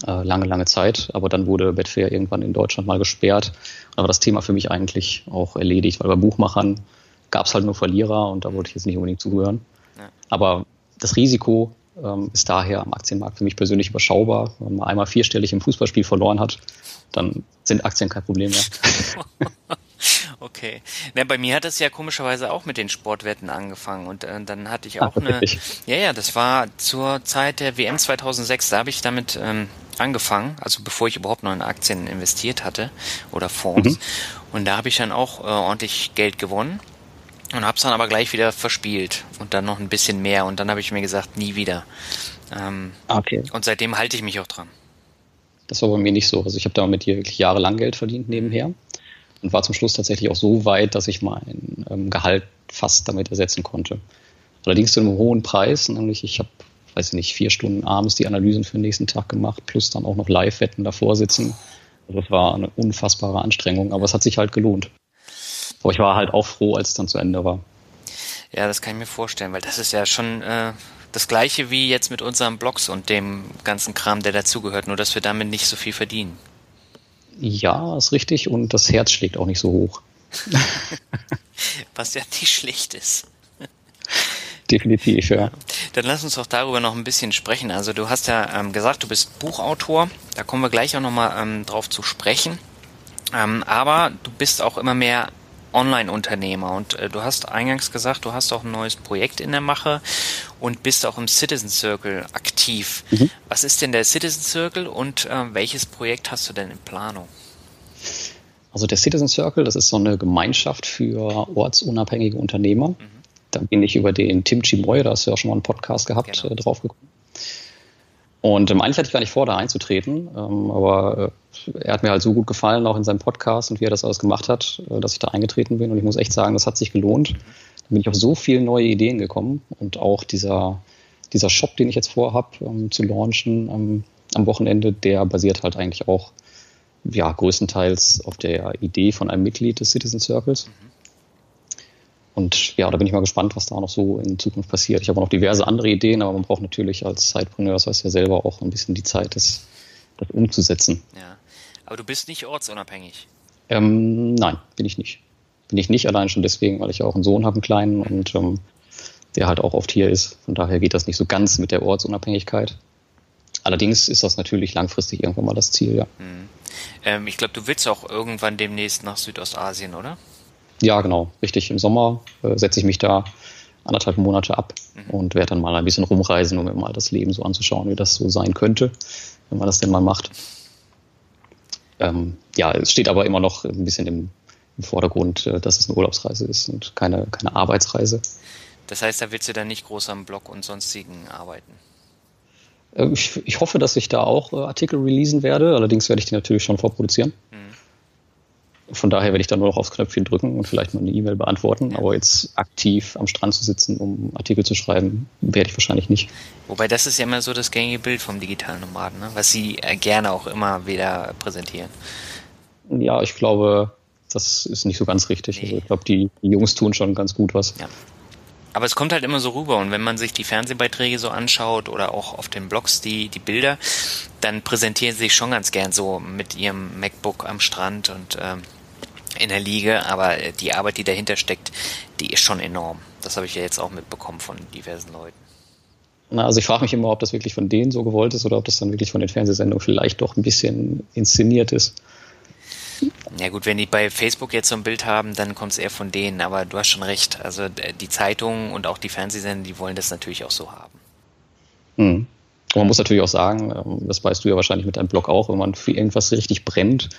äh, lange, lange Zeit. Aber dann wurde Betfair irgendwann in Deutschland mal gesperrt. Da war das Thema für mich eigentlich auch erledigt, weil bei Buchmachern gab es halt nur Verlierer und da wollte ich jetzt nicht unbedingt zugehören. Ja. Aber das Risiko ähm, ist daher am Aktienmarkt für mich persönlich überschaubar. Wenn man einmal vierstellig im Fußballspiel verloren hat, dann sind Aktien kein Problem mehr. Okay. Na, bei mir hat es ja komischerweise auch mit den Sportwetten angefangen und äh, dann hatte ich auch Ach, eine. Ja, ja, das war zur Zeit der WM 2006. Da habe ich damit ähm, angefangen, also bevor ich überhaupt noch in Aktien investiert hatte oder Fonds. Mhm. Und da habe ich dann auch äh, ordentlich Geld gewonnen und habe es dann aber gleich wieder verspielt und dann noch ein bisschen mehr und dann habe ich mir gesagt, nie wieder. Ähm, okay. Und seitdem halte ich mich auch dran. Das war bei mir nicht so. Also ich habe damit hier wirklich jahrelang Geld verdient nebenher und war zum Schluss tatsächlich auch so weit, dass ich mein ähm, Gehalt fast damit ersetzen konnte. Allerdings zu einem hohen Preis, nämlich ich habe weiß ich nicht, vier Stunden abends die Analysen für den nächsten Tag gemacht, plus dann auch noch Live-Wetten davor sitzen. Also das war eine unfassbare Anstrengung, aber es hat sich halt gelohnt. Aber ich war halt auch froh, als es dann zu Ende war. Ja, das kann ich mir vorstellen, weil das ist ja schon äh, das gleiche wie jetzt mit unseren Blogs und dem ganzen Kram, der dazugehört, nur dass wir damit nicht so viel verdienen. Ja, ist richtig und das Herz schlägt auch nicht so hoch. Was ja nicht schlecht ist. Definitiv, ja. Dann lass uns doch darüber noch ein bisschen sprechen. Also du hast ja ähm, gesagt, du bist Buchautor. Da kommen wir gleich auch nochmal ähm, drauf zu sprechen. Ähm, aber du bist auch immer mehr Online-Unternehmer und äh, du hast eingangs gesagt, du hast auch ein neues Projekt in der Mache und bist auch im Citizen Circle aktiv. Mhm. Was ist denn der Citizen Circle und äh, welches Projekt hast du denn in Planung? Also der Citizen Circle, das ist so eine Gemeinschaft für ortsunabhängige Unternehmer. Mhm. Da bin ich über den Tim Chimoy, da hast du ja auch schon mal einen Podcast gehabt, genau. äh, draufgekommen. Und ähm, eigentlich hatte ich gar nicht vor, da einzutreten, ähm, aber äh, er hat mir halt so gut gefallen, auch in seinem Podcast und wie er das alles gemacht hat, äh, dass ich da eingetreten bin. Und ich muss echt sagen, das hat sich gelohnt. Da bin ich auf so viele neue Ideen gekommen und auch dieser, dieser Shop, den ich jetzt vorhab ähm, zu launchen ähm, am Wochenende, der basiert halt eigentlich auch ja, größtenteils auf der Idee von einem Mitglied des Citizen Circles. Mhm. Und ja, da bin ich mal gespannt, was da noch so in Zukunft passiert. Ich habe auch noch diverse andere Ideen, aber man braucht natürlich als Zeitpreneur, das heißt ja selber auch ein bisschen die Zeit, das, das umzusetzen. Ja. Aber du bist nicht ortsunabhängig. Ähm, nein, bin ich nicht. Bin ich nicht allein schon deswegen, weil ich auch einen Sohn habe, einen kleinen, und ähm, der halt auch oft hier ist. Von daher geht das nicht so ganz mit der Ortsunabhängigkeit. Allerdings ist das natürlich langfristig irgendwann mal das Ziel, ja. Hm. Ähm, ich glaube, du willst auch irgendwann demnächst nach Südostasien, oder? Ja, genau. Richtig. Im Sommer äh, setze ich mich da anderthalb Monate ab mhm. und werde dann mal ein bisschen rumreisen, um mir mal das Leben so anzuschauen, wie das so sein könnte, wenn man das denn mal macht. Ähm, ja, es steht aber immer noch ein bisschen im, im Vordergrund, äh, dass es eine Urlaubsreise ist und keine, keine Arbeitsreise. Das heißt, da willst du dann nicht groß am Blog und sonstigen arbeiten? Äh, ich, ich, hoffe, dass ich da auch äh, Artikel releasen werde. Allerdings werde ich die natürlich schon vorproduzieren. Mhm. Von daher werde ich dann nur noch aufs Knöpfchen drücken und vielleicht mal eine E-Mail beantworten. Aber jetzt aktiv am Strand zu sitzen, um Artikel zu schreiben, werde ich wahrscheinlich nicht. Wobei das ist ja immer so das gängige Bild vom digitalen Nomaden, ne? was sie äh, gerne auch immer wieder präsentieren. Ja, ich glaube, das ist nicht so ganz richtig. Nee. Also ich glaube, die, die Jungs tun schon ganz gut was. Ja. Aber es kommt halt immer so rüber und wenn man sich die Fernsehbeiträge so anschaut oder auch auf den Blogs die, die Bilder, dann präsentieren sie sich schon ganz gern so mit ihrem MacBook am Strand und ähm, in der Liege, aber die Arbeit, die dahinter steckt, die ist schon enorm. Das habe ich ja jetzt auch mitbekommen von diversen Leuten. Na, also ich frage mich immer, ob das wirklich von denen so gewollt ist oder ob das dann wirklich von den Fernsehsendungen vielleicht doch ein bisschen inszeniert ist. Ja gut, wenn die bei Facebook jetzt so ein Bild haben, dann kommt es eher von denen, aber du hast schon recht. Also die Zeitungen und auch die Fernsehsender, die wollen das natürlich auch so haben. Hm. man muss natürlich auch sagen, ähm, das weißt du ja wahrscheinlich mit deinem Blog auch, wenn man für irgendwas richtig brennt,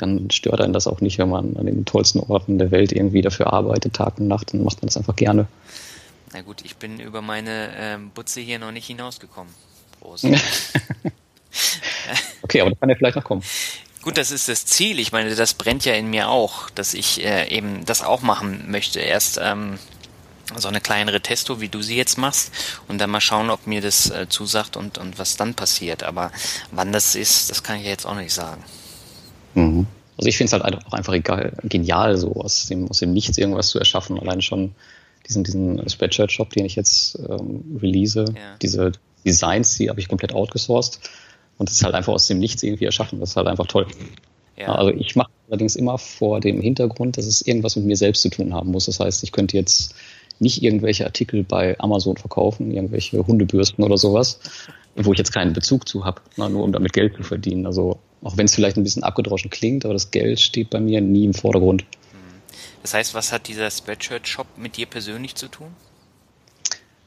dann stört einen das auch nicht, wenn man an den tollsten Orten der Welt irgendwie dafür arbeitet, Tag und Nacht, dann macht man das einfach gerne. Na gut, ich bin über meine ähm, Butze hier noch nicht hinausgekommen. Prost. okay, aber das kann ja vielleicht noch kommen. Gut, das ist das Ziel. Ich meine, das brennt ja in mir auch, dass ich äh, eben das auch machen möchte. Erst ähm, so eine kleinere Testo, wie du sie jetzt machst, und dann mal schauen, ob mir das äh, zusagt und, und was dann passiert. Aber wann das ist, das kann ich ja jetzt auch nicht sagen. Mhm. Also ich finde es halt auch einfach egal, genial, so aus dem, aus dem Nichts irgendwas zu erschaffen. Allein schon diesen, diesen Spreadshirt-Shop, den ich jetzt ähm, release, ja. diese Designs, die habe ich komplett outgesourced und das ist halt einfach aus dem Nichts irgendwie erschaffen. Das ist halt einfach toll. Ja. Also ich mache allerdings immer vor dem Hintergrund, dass es irgendwas mit mir selbst zu tun haben muss. Das heißt, ich könnte jetzt nicht irgendwelche Artikel bei Amazon verkaufen, irgendwelche Hundebürsten oder sowas, wo ich jetzt keinen Bezug zu habe, nur um damit Geld zu verdienen. Also auch wenn es vielleicht ein bisschen abgedroschen klingt, aber das Geld steht bei mir nie im Vordergrund. Das heißt, was hat dieser Spreadshirt-Shop mit dir persönlich zu tun?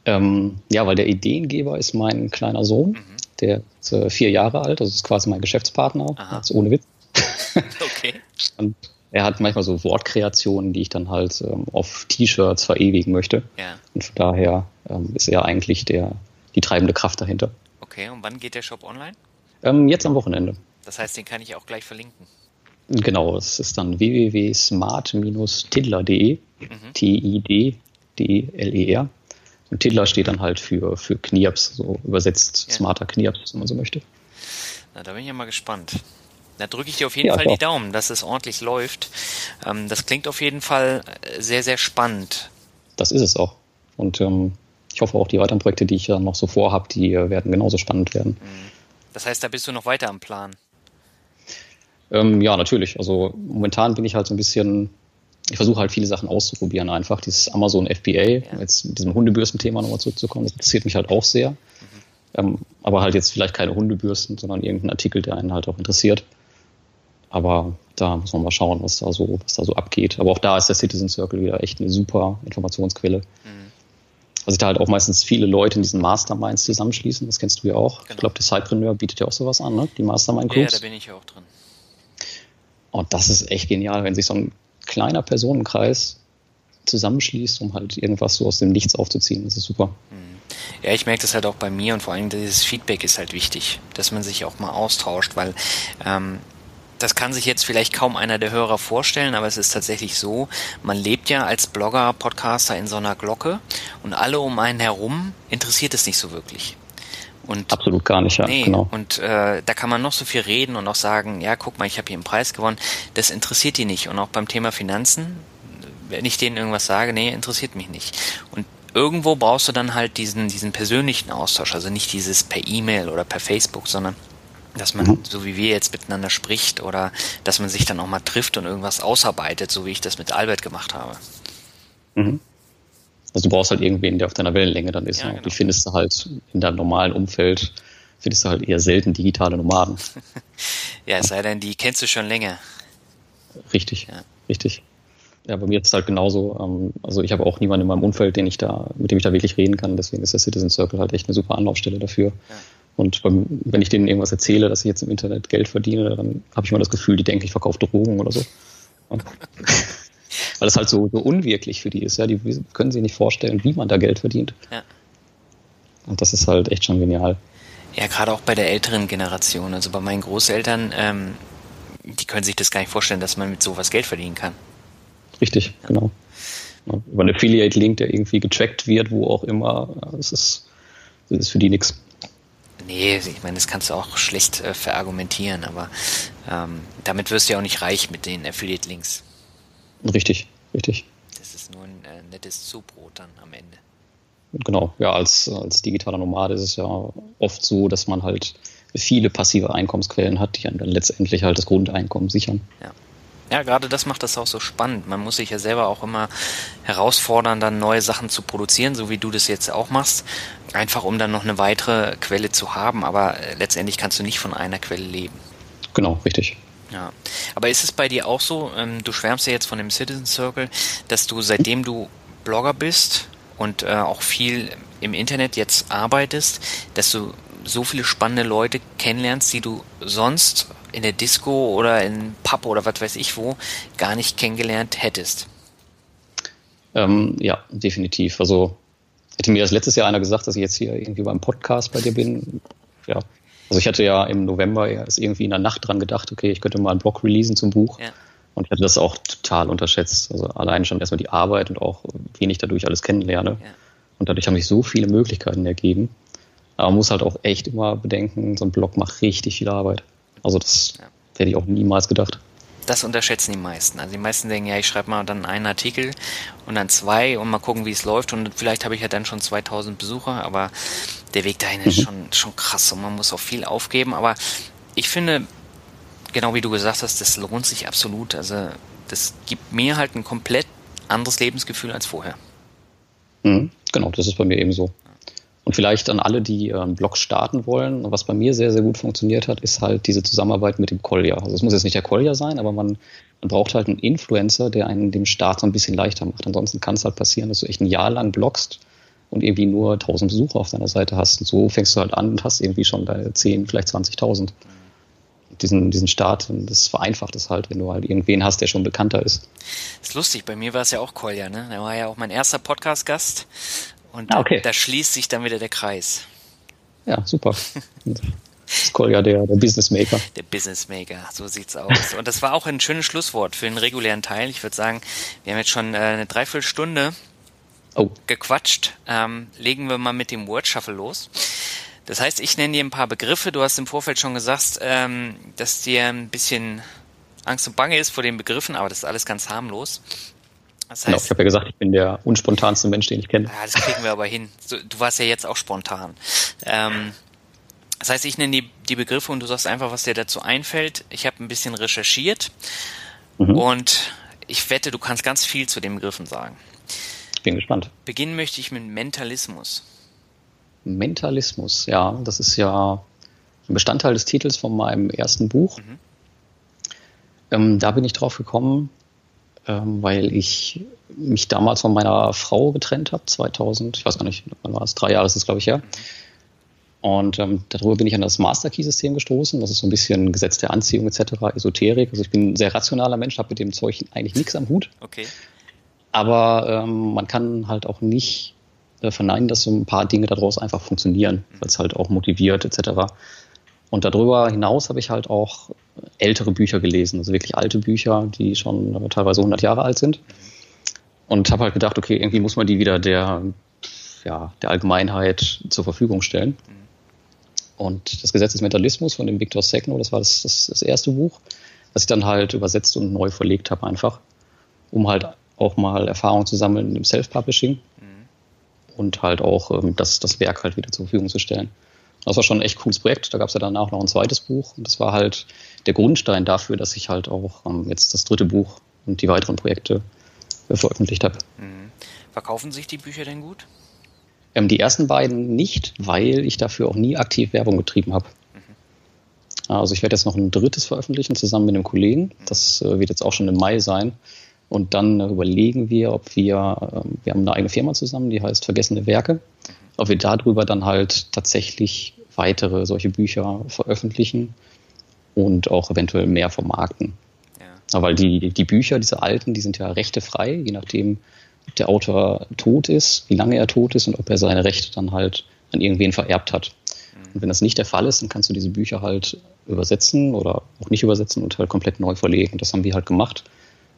Ähm, ja, weil der Ideengeber ist mein kleiner Sohn. Mhm. Der ist äh, vier Jahre alt, das ist quasi mein Geschäftspartner, also ohne Witz. okay. Und er hat manchmal so Wortkreationen, die ich dann halt ähm, auf T-Shirts verewigen möchte. Ja. Und von daher ähm, ist er eigentlich der, die treibende Kraft dahinter. Okay, und wann geht der Shop online? Ähm, jetzt am Wochenende. Das heißt, den kann ich auch gleich verlinken. Genau, es ist dann www.smart-tiddler.de, mhm. T-I-D-D-L-E-R. Und Tiddler steht dann halt für, für Knirps, so übersetzt ja. smarter Knirps, wenn man so möchte. Na, da bin ich ja mal gespannt. Da drücke ich dir auf jeden ja, Fall klar. die Daumen, dass es ordentlich läuft. Ähm, das klingt auf jeden Fall äh, sehr, sehr spannend. Das ist es auch. Und ähm, ich hoffe auch, die weiteren Projekte, die ich ja noch so vorhabe, die äh, werden genauso spannend werden. Mhm. Das heißt, da bist du noch weiter am Plan? Ähm, ja, natürlich. Also momentan bin ich halt so ein bisschen ich versuche halt viele Sachen auszuprobieren einfach. Dieses Amazon FBA, ja. jetzt mit diesem Hundebürsten-Thema nochmal zurückzukommen, das interessiert mich halt auch sehr. Mhm. Ähm, aber halt jetzt vielleicht keine Hundebürsten, sondern irgendein Artikel, der einen halt auch interessiert. Aber da muss man mal schauen, was da so, was da so abgeht. Aber auch da ist der Citizen Circle wieder echt eine super Informationsquelle. Mhm. Also sich da halt auch meistens viele Leute in diesen Masterminds zusammenschließen, das kennst du ja auch. Genau. Ich glaube, der Sidepreneur bietet ja auch sowas an, ne? Die Mastermind-Clubs. Ja, da bin ich ja auch drin. Und das ist echt genial, wenn sich so ein kleiner Personenkreis zusammenschließt, um halt irgendwas so aus dem Nichts aufzuziehen. Das ist super. Ja, ich merke das halt auch bei mir und vor allem dieses Feedback ist halt wichtig, dass man sich auch mal austauscht, weil ähm, das kann sich jetzt vielleicht kaum einer der Hörer vorstellen, aber es ist tatsächlich so, man lebt ja als Blogger, Podcaster in so einer Glocke und alle um einen herum interessiert es nicht so wirklich. Und Absolut gar nicht, ja. Nee, genau. Und äh, da kann man noch so viel reden und auch sagen, ja, guck mal, ich habe hier einen Preis gewonnen. Das interessiert die nicht. Und auch beim Thema Finanzen, wenn ich denen irgendwas sage, nee, interessiert mich nicht. Und irgendwo brauchst du dann halt diesen, diesen persönlichen Austausch, also nicht dieses per E-Mail oder per Facebook, sondern dass man, mhm. so wie wir jetzt miteinander spricht oder dass man sich dann auch mal trifft und irgendwas ausarbeitet, so wie ich das mit Albert gemacht habe. Mhm. Also du brauchst halt irgendwen, der auf deiner Wellenlänge dann ist. Ja, ne? genau. Die findest du halt in deinem normalen Umfeld, findest du halt eher selten digitale Nomaden. ja, es sei denn, die kennst du schon länger. Richtig, ja. richtig. Ja, bei mir ist es halt genauso. Ähm, also ich habe auch niemanden in meinem Umfeld, den ich da, mit dem ich da wirklich reden kann. Deswegen ist der Citizen Circle halt echt eine super Anlaufstelle dafür. Ja. Und beim, wenn ich denen irgendwas erzähle, dass ich jetzt im Internet Geld verdiene, dann habe ich mal das Gefühl, die denken, ich verkaufe Drogen oder so. Weil das halt so, so unwirklich für die ist. Ja, die können sich nicht vorstellen, wie man da Geld verdient. Ja. Und das ist halt echt schon genial. Ja, gerade auch bei der älteren Generation. Also bei meinen Großeltern, ähm, die können sich das gar nicht vorstellen, dass man mit sowas Geld verdienen kann. Richtig, ja. genau. Über einen Affiliate-Link, der irgendwie getrackt wird, wo auch immer, das ist, das ist für die nichts. Nee, ich meine, das kannst du auch schlecht äh, verargumentieren, aber ähm, damit wirst du ja auch nicht reich mit den Affiliate-Links. Richtig, richtig. Das ist nur ein äh, nettes Zubrot dann am Ende. Genau, ja, als, als digitaler Nomade ist es ja oft so, dass man halt viele passive Einkommensquellen hat, die dann letztendlich halt das Grundeinkommen sichern. Ja. Ja, gerade das macht das auch so spannend. Man muss sich ja selber auch immer herausfordern, dann neue Sachen zu produzieren, so wie du das jetzt auch machst. Einfach um dann noch eine weitere Quelle zu haben. Aber äh, letztendlich kannst du nicht von einer Quelle leben. Genau, richtig. Ja. Aber ist es bei dir auch so, ähm, du schwärmst ja jetzt von dem Citizen Circle, dass du seitdem du Blogger bist und äh, auch viel im Internet jetzt arbeitest, dass du so viele spannende Leute kennenlernst, die du sonst in der Disco oder in Pub oder was weiß ich wo gar nicht kennengelernt hättest. Ähm, ja, definitiv. Also hätte mir das letztes Jahr einer gesagt, dass ich jetzt hier irgendwie beim Podcast bei dir bin. Ja. Also ich hatte ja im November erst irgendwie in der Nacht dran gedacht, okay, ich könnte mal einen Blog releasen zum Buch. Ja. Und ich hatte das auch total unterschätzt. Also allein schon erstmal die Arbeit und auch wen ich dadurch alles kennenlerne. Ja. Und dadurch haben sich so viele Möglichkeiten ergeben. Aber man muss halt auch echt immer bedenken, so ein Blog macht richtig viel Arbeit. Also das ja. hätte ich auch niemals gedacht. Das unterschätzen die meisten. Also die meisten denken, ja, ich schreibe mal dann einen Artikel und dann zwei und mal gucken, wie es läuft. Und vielleicht habe ich ja dann schon 2000 Besucher, aber der Weg dahin ist mhm. schon, schon krass und man muss auch viel aufgeben. Aber ich finde, genau wie du gesagt hast, das lohnt sich absolut. Also das gibt mir halt ein komplett anderes Lebensgefühl als vorher. Mhm, genau, das ist bei mir ebenso. Und vielleicht an alle, die einen Blog starten wollen, was bei mir sehr, sehr gut funktioniert hat, ist halt diese Zusammenarbeit mit dem Collier. Also es muss jetzt nicht der Collier sein, aber man, man braucht halt einen Influencer, der einen dem Start so ein bisschen leichter macht. Ansonsten kann es halt passieren, dass du echt ein Jahr lang bloggst und irgendwie nur 1000 Besucher auf deiner Seite hast. Und so fängst du halt an und hast irgendwie schon deine 10, vielleicht 20.000. Diesen, diesen Start, das vereinfacht es halt, wenn du halt irgendwen hast, der schon bekannter ist. Das ist lustig, bei mir war es ja auch Kolja, ne? Der war ja auch mein erster Podcast-Gast und ah, okay. da, da, schließt sich dann wieder der Kreis. Ja, super. Kolja, der, der Business Maker. Der Business Maker, so sieht's aus. Und das war auch ein schönes Schlusswort für den regulären Teil. Ich würde sagen, wir haben jetzt schon äh, eine Dreiviertelstunde oh. gequatscht. Ähm, legen wir mal mit dem Word Shuffle los. Das heißt, ich nenne dir ein paar Begriffe. Du hast im Vorfeld schon gesagt, ähm, dass dir ein bisschen Angst und Bange ist vor den Begriffen, aber das ist alles ganz harmlos. Das genau, heißt, genau, ich habe ja gesagt, ich bin der unspontanste Mensch, den ich kenne. Ja, das kriegen wir aber hin. Du warst ja jetzt auch spontan. Ähm, das heißt, ich nenne die, die Begriffe und du sagst einfach, was dir dazu einfällt. Ich habe ein bisschen recherchiert mhm. und ich wette, du kannst ganz viel zu den Begriffen sagen. Ich bin gespannt. Beginnen möchte ich mit Mentalismus. Mentalismus, ja, das ist ja ein Bestandteil des Titels von meinem ersten Buch. Mhm. Ähm, da bin ich drauf gekommen, weil ich mich damals von meiner Frau getrennt habe, 2000, ich weiß gar nicht, wann war es, drei Jahre ist es, glaube ich, her. Und ähm, darüber bin ich an das Master Key System gestoßen. Das ist so ein bisschen Gesetz der Anziehung etc., Esoterik. Also ich bin ein sehr rationaler Mensch, habe mit dem Zeug eigentlich nichts am Hut. Okay. Aber ähm, man kann halt auch nicht äh, verneinen, dass so ein paar Dinge daraus einfach funktionieren, weil es halt auch motiviert etc. Und darüber hinaus habe ich halt auch ältere Bücher gelesen, also wirklich alte Bücher, die schon teilweise 100 Jahre alt sind. Und habe halt gedacht, okay, irgendwie muss man die wieder der, ja, der Allgemeinheit zur Verfügung stellen. Und das Gesetz des Mentalismus von dem Victor Segno, das war das, das, das erste Buch, was ich dann halt übersetzt und neu verlegt habe einfach, um halt auch mal Erfahrung zu sammeln im Self-Publishing mhm. und halt auch ähm, das, das Werk halt wieder zur Verfügung zu stellen. Das war schon ein echt cooles Projekt. Da gab es ja danach noch ein zweites Buch. Und das war halt der Grundstein dafür, dass ich halt auch ähm, jetzt das dritte Buch und die weiteren Projekte veröffentlicht habe. Mhm. Verkaufen sich die Bücher denn gut? Ähm, die ersten beiden nicht, weil ich dafür auch nie aktiv Werbung getrieben habe. Mhm. Also ich werde jetzt noch ein drittes veröffentlichen zusammen mit einem Kollegen. Mhm. Das äh, wird jetzt auch schon im Mai sein. Und dann überlegen wir, ob wir, äh, wir haben eine eigene Firma zusammen, die heißt Vergessene Werke. Ob wir darüber dann halt tatsächlich weitere solche Bücher veröffentlichen und auch eventuell mehr vermarkten. Ja. Weil die, die Bücher, diese alten, die sind ja rechtefrei, je nachdem, ob der Autor tot ist, wie lange er tot ist und ob er seine Rechte dann halt an irgendwen vererbt hat. Und wenn das nicht der Fall ist, dann kannst du diese Bücher halt übersetzen oder auch nicht übersetzen und halt komplett neu verlegen. Das haben wir halt gemacht.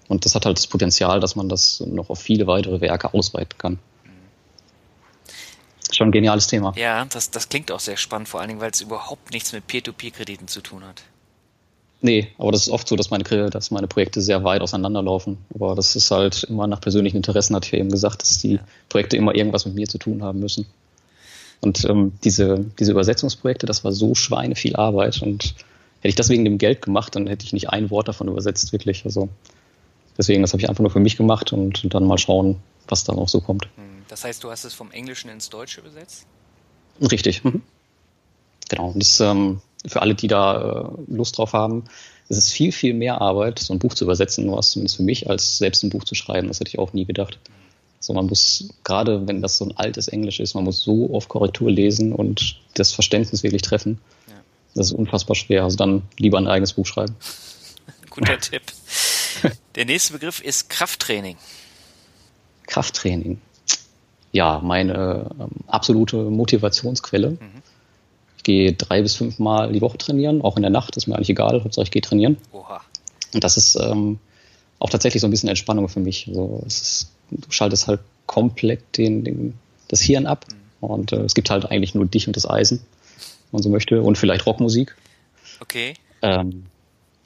Und das hat halt das Potenzial, dass man das noch auf viele weitere Werke ausweiten kann. Schon ein geniales Thema. Ja, das, das klingt auch sehr spannend, vor allen Dingen, weil es überhaupt nichts mit Peer-to-Peer-Krediten zu tun hat. Nee, aber das ist oft so, dass meine, dass meine Projekte sehr weit auseinanderlaufen. Aber das ist halt immer nach persönlichen Interessen, hatte ich ja eben gesagt, dass die Projekte immer irgendwas mit mir zu tun haben müssen. Und ähm, diese, diese Übersetzungsprojekte, das war so schweine viel Arbeit. Und hätte ich das wegen dem Geld gemacht, dann hätte ich nicht ein Wort davon übersetzt, wirklich. Also deswegen, das habe ich einfach nur für mich gemacht und, und dann mal schauen, was da noch so kommt. Hm, das heißt, du hast es vom Englischen ins Deutsche übersetzt? Richtig. Mhm. Genau. Und das, ähm, für alle, die da äh, Lust drauf haben, es ist viel, viel mehr Arbeit, so ein Buch zu übersetzen, was zumindest für mich, als selbst ein Buch zu schreiben. Das hätte ich auch nie gedacht. So, man muss, gerade wenn das so ein altes Englisch ist, man muss so oft Korrektur lesen und das Verständnis wirklich treffen. Ja. Das ist unfassbar schwer. Also dann lieber ein eigenes Buch schreiben. Guter Tipp. Der nächste Begriff ist Krafttraining. Krafttraining. Ja, meine ähm, absolute Motivationsquelle. Mhm gehe drei bis fünf Mal die Woche trainieren, auch in der Nacht, ist mir eigentlich egal, Hauptsache ich gehe trainieren. Oha. Und das ist ähm, auch tatsächlich so ein bisschen Entspannung für mich. Also es ist, du schaltest halt komplett den, den, das Hirn ab mhm. und äh, es gibt halt eigentlich nur dich und das Eisen, wenn man so möchte, und vielleicht Rockmusik. Okay. Ähm,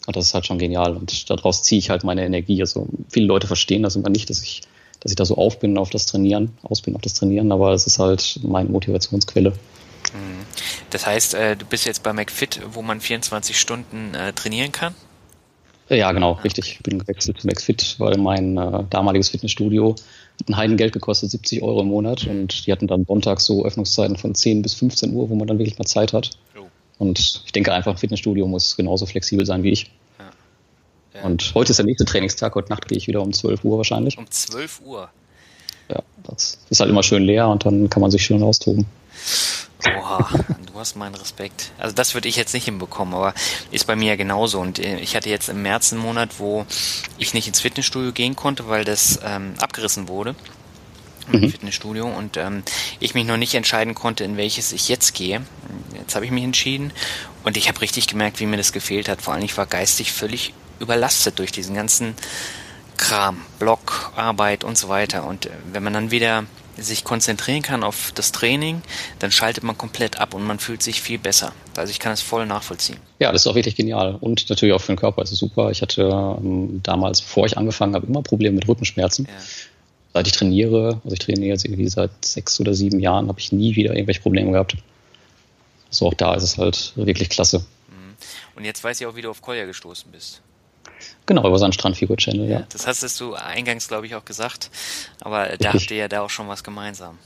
und das ist halt schon genial und daraus ziehe ich halt meine Energie. Also viele Leute verstehen das immer nicht, dass ich, dass ich da so auf bin auf das Trainieren, aus bin auf das Trainieren, aber es ist halt meine Motivationsquelle. Mhm. Das heißt, äh, du bist jetzt bei McFit, wo man 24 Stunden äh, trainieren kann? Ja, genau, ah, richtig. Ich bin gewechselt zu McFit, weil mein äh, damaliges Fitnessstudio hat ein Heidengeld gekostet, 70 Euro im Monat. Und die hatten dann montags so Öffnungszeiten von 10 bis 15 Uhr, wo man dann wirklich mal Zeit hat. Oh. Und ich denke einfach, ein Fitnessstudio muss genauso flexibel sein wie ich. Ja. Und heute ist der nächste Trainingstag. Heute Nacht gehe ich wieder um 12 Uhr wahrscheinlich. Um 12 Uhr? Ja, das ist halt immer schön leer und dann kann man sich schön austoben. Oha, du hast meinen Respekt. Also das würde ich jetzt nicht hinbekommen, aber ist bei mir ja genauso. Und äh, ich hatte jetzt im März einen Monat, wo ich nicht ins Fitnessstudio gehen konnte, weil das ähm, abgerissen wurde. Mhm. Fitnessstudio und ähm, ich mich noch nicht entscheiden konnte, in welches ich jetzt gehe. Jetzt habe ich mich entschieden und ich habe richtig gemerkt, wie mir das gefehlt hat. Vor allem ich war geistig völlig überlastet durch diesen ganzen Kram, Blog, Arbeit und so weiter. Und wenn man dann wieder sich konzentrieren kann auf das Training, dann schaltet man komplett ab und man fühlt sich viel besser. Also ich kann es voll nachvollziehen. Ja, das ist auch wirklich genial und natürlich auch für den Körper ist es super. Ich hatte ähm, damals, bevor ich angefangen habe, immer Probleme mit Rückenschmerzen. Ja. Seit ich trainiere, also ich trainiere jetzt irgendwie seit sechs oder sieben Jahren, habe ich nie wieder irgendwelche Probleme gehabt. So also auch da ist es halt wirklich klasse. Mhm. Und jetzt weiß ich auch, wie du auf Kolja gestoßen bist. Genau, über seinen Strandfigur-Channel, ja. Das hast du eingangs, glaube ich, auch gesagt. Aber Richtig. da habt ihr ja da auch schon was gemeinsam.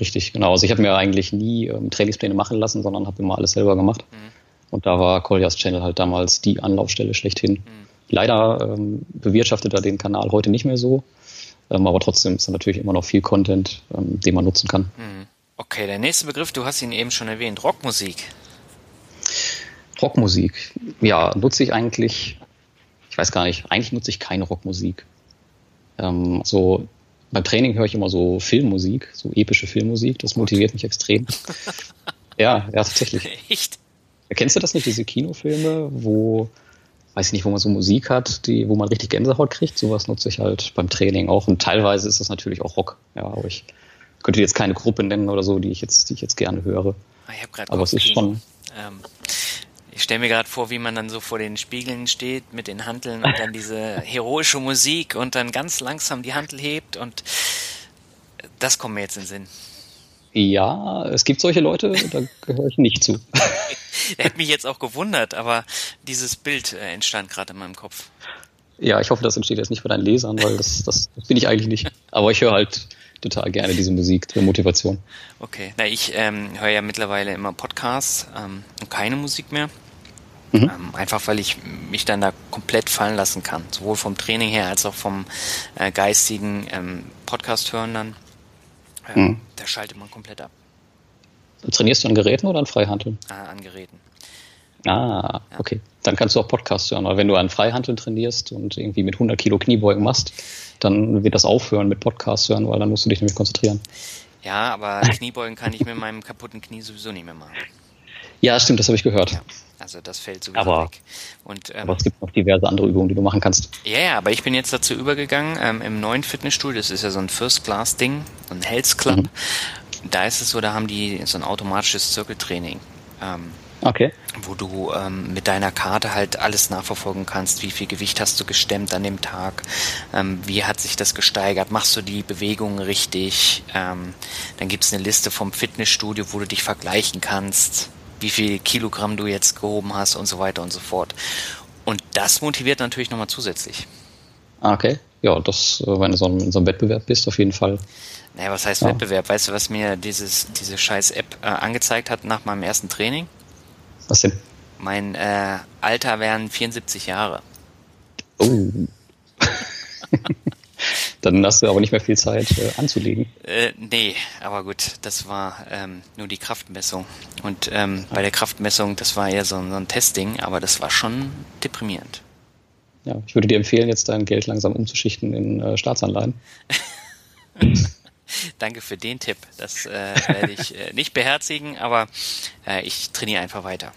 Richtig, genau. Also ich habe mir eigentlich nie ähm, Trainingspläne machen lassen, sondern habe immer alles selber gemacht. Mhm. Und da war Koljas Channel halt damals die Anlaufstelle schlechthin. Mhm. Leider ähm, bewirtschaftet er den Kanal heute nicht mehr so. Ähm, aber trotzdem ist da natürlich immer noch viel Content, ähm, den man nutzen kann. Mhm. Okay, der nächste Begriff, du hast ihn eben schon erwähnt, Rockmusik. Rockmusik, ja, nutze ich eigentlich ich weiß gar nicht, eigentlich nutze ich keine Rockmusik. Ähm, so beim Training höre ich immer so Filmmusik, so epische Filmmusik, das motiviert mich extrem. ja, ja, tatsächlich. Echt? Kennst du das nicht, diese Kinofilme, wo, weiß ich nicht, wo man so Musik hat, die, wo man richtig Gänsehaut kriegt? Sowas nutze ich halt beim Training auch. Und teilweise ist das natürlich auch Rock. Ja, aber ich könnte jetzt keine Gruppe nennen oder so, die ich jetzt, die ich jetzt gerne höre. Ah, ich habe gerade Aber es ist schon. Ähm, Ich stelle mir gerade vor, wie man dann so vor den Spiegeln steht mit den Hanteln und dann diese heroische Musik und dann ganz langsam die Hantel hebt und das kommt mir jetzt in den Sinn. Ja, es gibt solche Leute, da gehöre ich nicht zu. Hätte mich jetzt auch gewundert, aber dieses Bild äh, entstand gerade in meinem Kopf. Ja, ich hoffe, das entsteht jetzt nicht bei deinen Lesern, weil das, das, das bin ich eigentlich nicht. Aber ich höre halt total gerne diese Musik zur Motivation. Okay, na ich ähm, höre ja mittlerweile immer Podcasts ähm, und keine Musik mehr. Mhm. Ähm, einfach weil ich mich dann da komplett fallen lassen kann. Sowohl vom Training her als auch vom äh, geistigen ähm, Podcast hören dann. Ähm, mhm. Da schaltet man komplett ab. Trainierst du an Geräten oder an Freihandeln? Ah, an Geräten. Ah, ja. okay. Dann kannst du auch Podcasts hören. Aber wenn du an Freihandeln trainierst und irgendwie mit 100 Kilo Kniebeugen machst, dann wird das aufhören mit Podcasts hören, weil dann musst du dich nämlich konzentrieren. Ja, aber Kniebeugen kann ich mit meinem kaputten Knie sowieso nicht mehr machen. Ja, stimmt, das habe ich gehört. Ja, also das fällt sowieso aber, weg. Und, ähm, aber es gibt noch diverse andere Übungen, die du machen kannst. Ja, ja, aber ich bin jetzt dazu übergegangen, ähm, im neuen Fitnessstudio, das ist ja so ein First-Class-Ding, ein Health Club, mhm. da ist es so, da haben die so ein automatisches Zirkeltraining. Ähm, Okay. Wo du ähm, mit deiner Karte halt alles nachverfolgen kannst, wie viel Gewicht hast du gestemmt an dem Tag, ähm, wie hat sich das gesteigert, machst du die Bewegungen richtig, ähm, dann gibt's eine Liste vom Fitnessstudio, wo du dich vergleichen kannst, wie viel Kilogramm du jetzt gehoben hast und so weiter und so fort. Und das motiviert natürlich nochmal zusätzlich. Ah, okay. Ja, das, äh, wenn du so in so einem Wettbewerb bist, auf jeden Fall. Naja, was heißt ja. Wettbewerb? Weißt du, was mir dieses, diese scheiß App äh, angezeigt hat nach meinem ersten Training? Was denn? Mein äh, Alter wären 74 Jahre. Oh. Dann hast du aber nicht mehr viel Zeit äh, anzulegen. Äh, nee, aber gut, das war ähm, nur die Kraftmessung. Und ähm, bei der Kraftmessung, das war eher so, so ein Testing, aber das war schon deprimierend. Ja, ich würde dir empfehlen, jetzt dein Geld langsam umzuschichten in äh, Staatsanleihen. Danke für den Tipp. Das äh, werde ich äh, nicht beherzigen, aber äh, ich trainiere einfach weiter.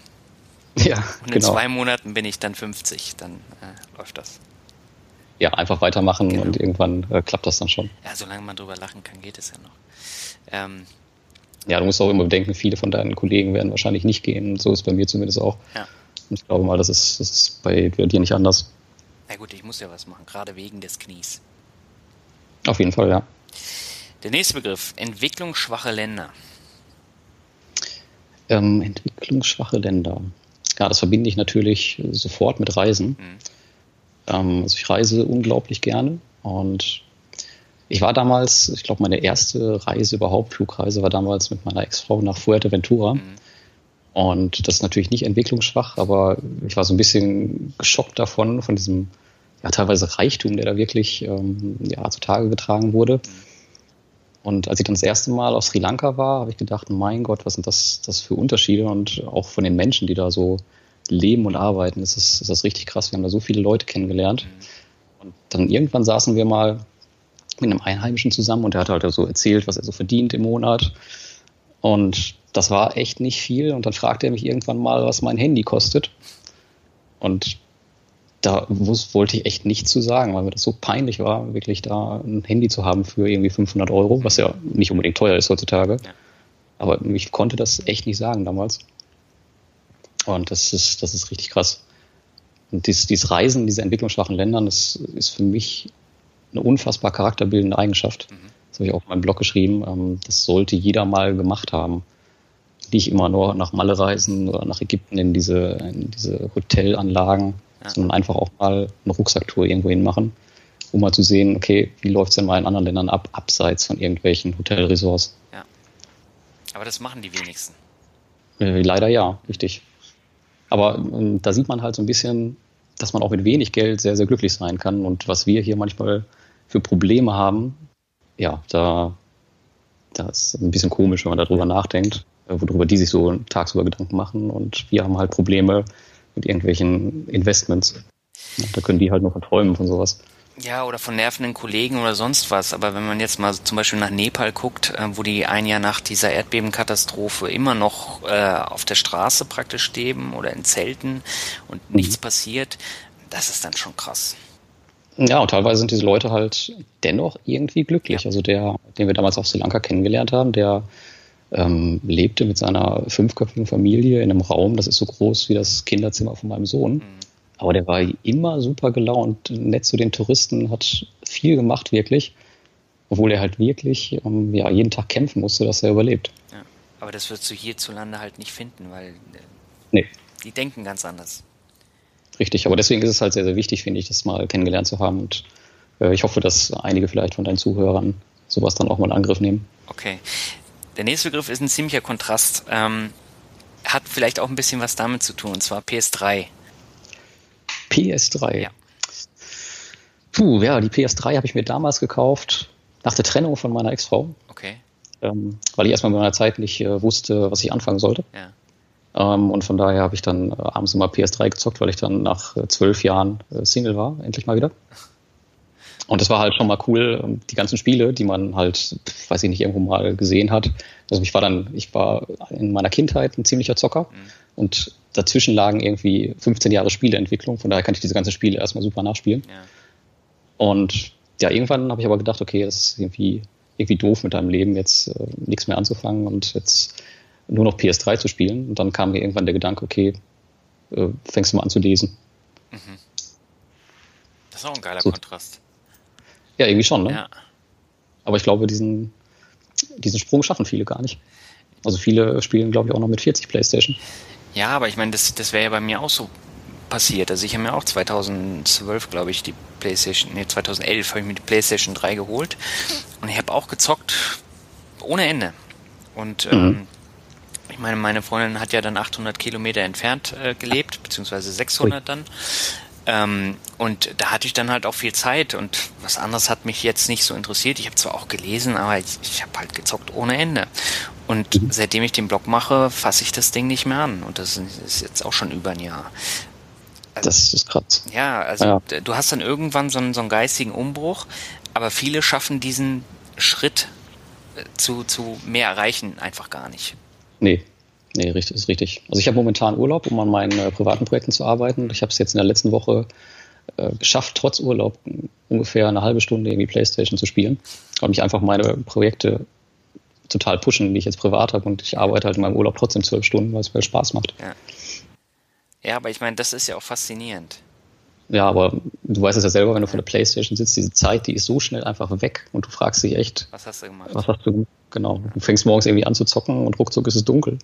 Ja, Und in genau. zwei Monaten bin ich dann 50, dann äh, läuft das. Ja, einfach weitermachen genau. und irgendwann äh, klappt das dann schon. Ja, solange man drüber lachen kann, geht es ja noch. Ähm, ja, du musst auch immer bedenken, viele von deinen Kollegen werden wahrscheinlich nicht gehen. So ist bei mir zumindest auch. Ja. Und ich glaube mal, das ist, das ist bei dir nicht anders. Na gut, ich muss ja was machen, gerade wegen des Knies. Auf jeden Fall, ja. Der nächste Begriff, entwicklungsschwache Länder. Ähm, entwicklungsschwache Länder. Ja, das verbinde ich natürlich sofort mit Reisen. Mhm. Ähm, also ich reise unglaublich gerne und ich war damals, ich glaube, meine erste Reise überhaupt, Flugreise, war damals mit meiner Ex-Frau nach Fuerteventura. Mhm. Und das ist natürlich nicht entwicklungsschwach, aber ich war so ein bisschen geschockt davon, von diesem ja, teilweise Reichtum, der da wirklich ähm, ja, zutage getragen wurde. Mhm. Und als ich dann das erste Mal auf Sri Lanka war, habe ich gedacht, mein Gott, was sind das, das für Unterschiede und auch von den Menschen, die da so leben und arbeiten, ist das, ist das richtig krass. Wir haben da so viele Leute kennengelernt. Und dann irgendwann saßen wir mal mit einem Einheimischen zusammen und der hat halt so erzählt, was er so verdient im Monat. Und das war echt nicht viel. Und dann fragte er mich irgendwann mal, was mein Handy kostet. Und da wollte ich echt nichts zu sagen, weil mir das so peinlich war, wirklich da ein Handy zu haben für irgendwie 500 Euro, was ja nicht unbedingt teuer ist heutzutage. Aber ich konnte das echt nicht sagen damals. Und das ist, das ist richtig krass. Und dieses, dieses Reisen diese entwicklungsschwachen Ländern, das ist für mich eine unfassbar charakterbildende Eigenschaft. Mhm. Das habe ich auch in meinem Blog geschrieben. Ähm, das sollte jeder mal gemacht haben. Nicht immer nur nach Malle reisen oder nach Ägypten in diese, in diese Hotelanlagen ja. sondern einfach auch mal eine Rucksacktour irgendwo hin machen, um mal zu sehen, okay, wie läuft es denn mal in anderen Ländern ab, abseits von irgendwelchen Hotelresorts. Ja. Aber das machen die wenigsten. Äh, leider ja, richtig. Aber äh, da sieht man halt so ein bisschen, dass man auch mit wenig Geld sehr, sehr glücklich sein kann. Und was wir hier manchmal für Probleme haben, ja, da, da ist ein bisschen komisch, wenn man darüber nachdenkt, äh, worüber die sich so tagsüber Gedanken machen. Und wir haben halt Probleme, mit irgendwelchen Investments. Da können die halt noch träumen von sowas. Ja, oder von nervenden Kollegen oder sonst was. Aber wenn man jetzt mal zum Beispiel nach Nepal guckt, äh, wo die ein Jahr nach dieser Erdbebenkatastrophe immer noch äh, auf der Straße praktisch leben oder in Zelten und mhm. nichts passiert, das ist dann schon krass. Ja, und teilweise sind diese Leute halt dennoch irgendwie glücklich. Also der, den wir damals auf Sri Lanka kennengelernt haben, der ähm, lebte mit seiner fünfköpfigen Familie in einem Raum, das ist so groß wie das Kinderzimmer von meinem Sohn. Mhm. Aber der war immer super gelaunt, nett zu den Touristen, hat viel gemacht wirklich, obwohl er halt wirklich ähm, ja, jeden Tag kämpfen musste, dass er überlebt. Ja, aber das wirst du hierzulande halt nicht finden, weil äh, nee. die denken ganz anders. Richtig, aber deswegen ist es halt sehr, sehr wichtig, finde ich, das mal kennengelernt zu haben. Und äh, ich hoffe, dass einige vielleicht von deinen Zuhörern sowas dann auch mal in Angriff nehmen. Okay. Der nächste Begriff ist ein ziemlicher Kontrast. Ähm, hat vielleicht auch ein bisschen was damit zu tun, und zwar PS3. PS3. Ja. Puh, ja, die PS3 habe ich mir damals gekauft, nach der Trennung von meiner Ex-Frau. Okay. Ähm, weil ich erstmal mit meiner Zeit nicht äh, wusste, was ich anfangen sollte. Ja. Ähm, und von daher habe ich dann äh, abends immer PS3 gezockt, weil ich dann nach äh, zwölf Jahren äh, Single war, endlich mal wieder. Und das war halt schon mal cool, ähm, die ganzen Spiele, die man halt, weiß ich nicht, irgendwo mal gesehen hat. Also ich war dann, ich war in meiner Kindheit ein ziemlicher Zocker mhm. und dazwischen lagen irgendwie 15 Jahre Spieleentwicklung, von daher kann ich diese ganzen Spiele erstmal super nachspielen. Ja. Und ja, irgendwann habe ich aber gedacht, okay, das ist irgendwie, irgendwie doof mit deinem Leben, jetzt äh, nichts mehr anzufangen und jetzt nur noch PS3 zu spielen. Und dann kam mir irgendwann der Gedanke, okay, äh, fängst du mal an zu lesen. Mhm. Das ist auch ein geiler so. Kontrast. Ja, irgendwie schon, ne? Ja. Aber ich glaube, diesen, diesen Sprung schaffen viele gar nicht. Also viele spielen, glaube ich, auch noch mit 40 Playstation. Ja, aber ich meine, das, das wäre ja bei mir auch so passiert. Also ich habe mir auch 2012, glaube ich, die Playstation, nee, 2011 habe ich mir die Playstation 3 geholt und ich habe auch gezockt ohne Ende. Und mhm. ähm, ich meine, meine Freundin hat ja dann 800 Kilometer entfernt äh, gelebt, beziehungsweise 600 dann. Ähm, und da hatte ich dann halt auch viel Zeit und was anderes hat mich jetzt nicht so interessiert. Ich habe zwar auch gelesen, aber ich, ich habe halt gezockt ohne Ende. Und mhm. seitdem ich den Blog mache, fasse ich das Ding nicht mehr an. Und das ist jetzt auch schon über ein Jahr. Also, das ist krass. Ja, also ja. du hast dann irgendwann so einen, so einen geistigen Umbruch, aber viele schaffen diesen Schritt äh, zu, zu mehr erreichen einfach gar nicht. Nee, nee, richtig, ist richtig. Also ich habe momentan Urlaub, um an meinen äh, privaten Projekten zu arbeiten. Ich habe es jetzt in der letzten Woche äh, geschafft, trotz Urlaub ungefähr eine halbe Stunde irgendwie Playstation zu spielen, weil mich einfach meine Projekte total pushen, die ich jetzt privat habe und ich arbeite halt in meinem Urlaub trotzdem zwölf Stunden, weil es mir Spaß macht. Ja, ja aber ich meine, das ist ja auch faszinierend. Ja, aber du weißt es ja selber, wenn du vor der Playstation sitzt, diese Zeit, die ist so schnell einfach weg und du fragst dich echt, was hast du gemacht? Was hast du Genau. Du fängst morgens irgendwie an zu zocken und ruckzuck ist es dunkel.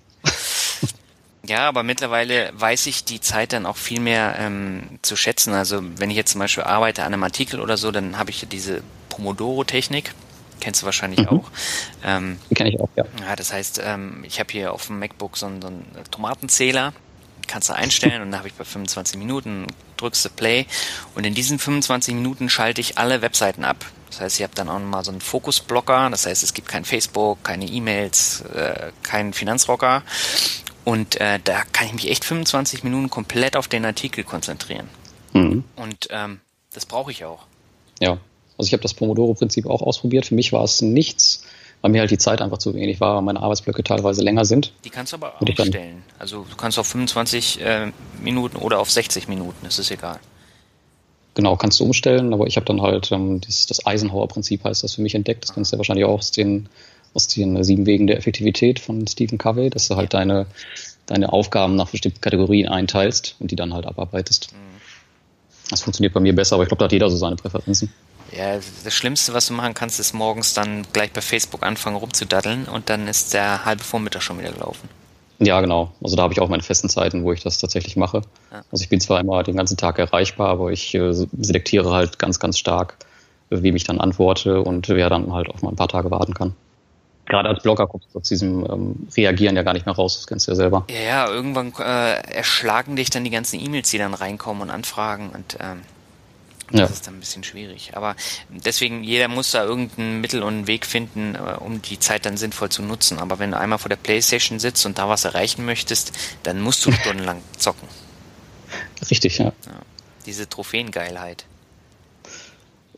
Ja, aber mittlerweile weiß ich die Zeit dann auch viel mehr ähm, zu schätzen. Also wenn ich jetzt zum Beispiel arbeite an einem Artikel oder so, dann habe ich diese Pomodoro-Technik. Kennst du wahrscheinlich mhm. auch. Ähm, die kenne ich auch, ja. Ja, das heißt, ähm, ich habe hier auf dem MacBook so einen, so einen Tomatenzähler kannst du einstellen und dann habe ich bei 25 Minuten, drückst du Play und in diesen 25 Minuten schalte ich alle Webseiten ab. Das heißt, ich habe dann auch nochmal so einen Fokusblocker, das heißt, es gibt kein Facebook, keine E-Mails, äh, keinen Finanzrocker und äh, da kann ich mich echt 25 Minuten komplett auf den Artikel konzentrieren. Mhm. Und ähm, das brauche ich auch. Ja, also ich habe das Pomodoro-Prinzip auch ausprobiert. Für mich war es nichts, weil mir halt die Zeit einfach zu wenig war, weil meine Arbeitsblöcke teilweise länger sind. Die kannst du aber aufstellen. Also du kannst auf 25 äh, Minuten oder auf 60 Minuten, das ist egal. Genau, kannst du umstellen, aber ich habe dann halt ähm, das, das Eisenhower-Prinzip heißt das für mich entdeckt. Das kennst du ja wahrscheinlich auch aus den, aus den sieben Wegen der Effektivität von Stephen Covey, dass du halt deine, deine Aufgaben nach bestimmten Kategorien einteilst und die dann halt abarbeitest. Mhm. Das funktioniert bei mir besser, aber ich glaube, da hat jeder so seine Präferenzen. Ja, das Schlimmste, was du machen kannst, ist morgens dann gleich bei Facebook anfangen rumzudaddeln und dann ist der halbe Vormittag schon wieder gelaufen. Ja, genau. Also da habe ich auch meine festen Zeiten, wo ich das tatsächlich mache. Ja. Also ich bin zwar immer den ganzen Tag erreichbar, aber ich äh, selektiere halt ganz, ganz stark, wem ich dann antworte und wer dann halt auch mal ein paar Tage warten kann. Gerade als Blogger kommst du aus diesem ähm, Reagieren ja gar nicht mehr raus, das kennst du ja selber. Ja, ja irgendwann äh, erschlagen dich dann die ganzen E-Mails, die dann reinkommen und anfragen und ähm, das ja. ist dann ein bisschen schwierig. Aber deswegen, jeder muss da irgendein Mittel und einen Weg finden, äh, um die Zeit dann sinnvoll zu nutzen. Aber wenn du einmal vor der Playstation sitzt und da was erreichen möchtest, dann musst du stundenlang zocken. Richtig, ja. ja. Diese Trophäengeilheit.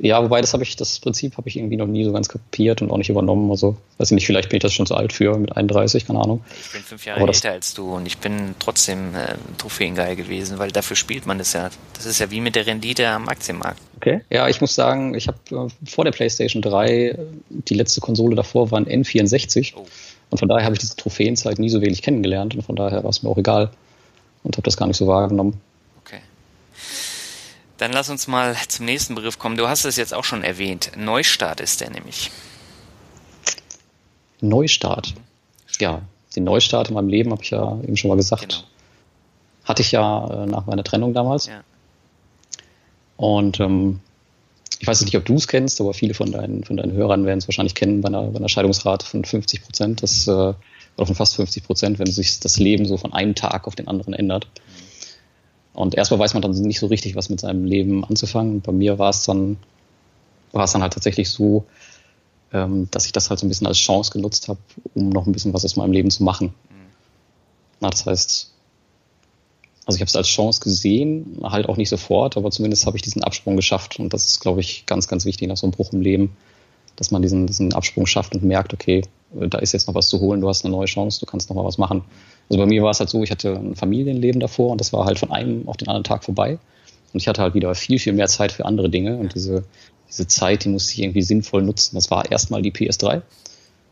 Ja, wobei das habe ich, das Prinzip habe ich irgendwie noch nie so ganz kapiert und auch nicht übernommen. Also, weiß ich nicht, vielleicht bin ich das schon zu alt für mit 31, keine Ahnung. Ich bin fünf Jahre älter als du und ich bin trotzdem äh, Trophäengeil gewesen, weil dafür spielt man das ja. Das ist ja wie mit der Rendite am Aktienmarkt. Okay. Ja, ich muss sagen, ich habe äh, vor der PlayStation 3, äh, die letzte Konsole davor war ein N64. Oh. Und von daher habe ich diese Trophäenzeit nie so wenig kennengelernt und von daher war es mir auch egal und habe das gar nicht so wahrgenommen. Dann lass uns mal zum nächsten Begriff kommen. Du hast es jetzt auch schon erwähnt. Neustart ist der nämlich. Neustart. Ja, den Neustart in meinem Leben habe ich ja eben schon mal gesagt. Genau. Hatte ich ja äh, nach meiner Trennung damals. Ja. Und ähm, ich weiß nicht, ob du es kennst, aber viele von deinen, von deinen Hörern werden es wahrscheinlich kennen bei einer, bei einer Scheidungsrate von 50 Prozent, das, äh, oder von fast 50 Prozent, wenn sich das Leben so von einem Tag auf den anderen ändert. Und erstmal weiß man dann nicht so richtig, was mit seinem Leben anzufangen. Bei mir war es dann, war es dann halt tatsächlich so, ähm, dass ich das halt so ein bisschen als Chance genutzt habe, um noch ein bisschen was aus meinem Leben zu machen. Na, das heißt, also ich habe es als Chance gesehen, halt auch nicht sofort, aber zumindest habe ich diesen Absprung geschafft. Und das ist, glaube ich, ganz, ganz wichtig nach so einem Bruch im Leben, dass man diesen, diesen Absprung schafft und merkt, okay, da ist jetzt noch was zu holen, du hast eine neue Chance, du kannst noch mal was machen. Also bei mir war es halt so, ich hatte ein Familienleben davor und das war halt von einem auf den anderen Tag vorbei. Und ich hatte halt wieder viel, viel mehr Zeit für andere Dinge. Und diese, diese Zeit, die musste ich irgendwie sinnvoll nutzen. Das war erstmal die PS3,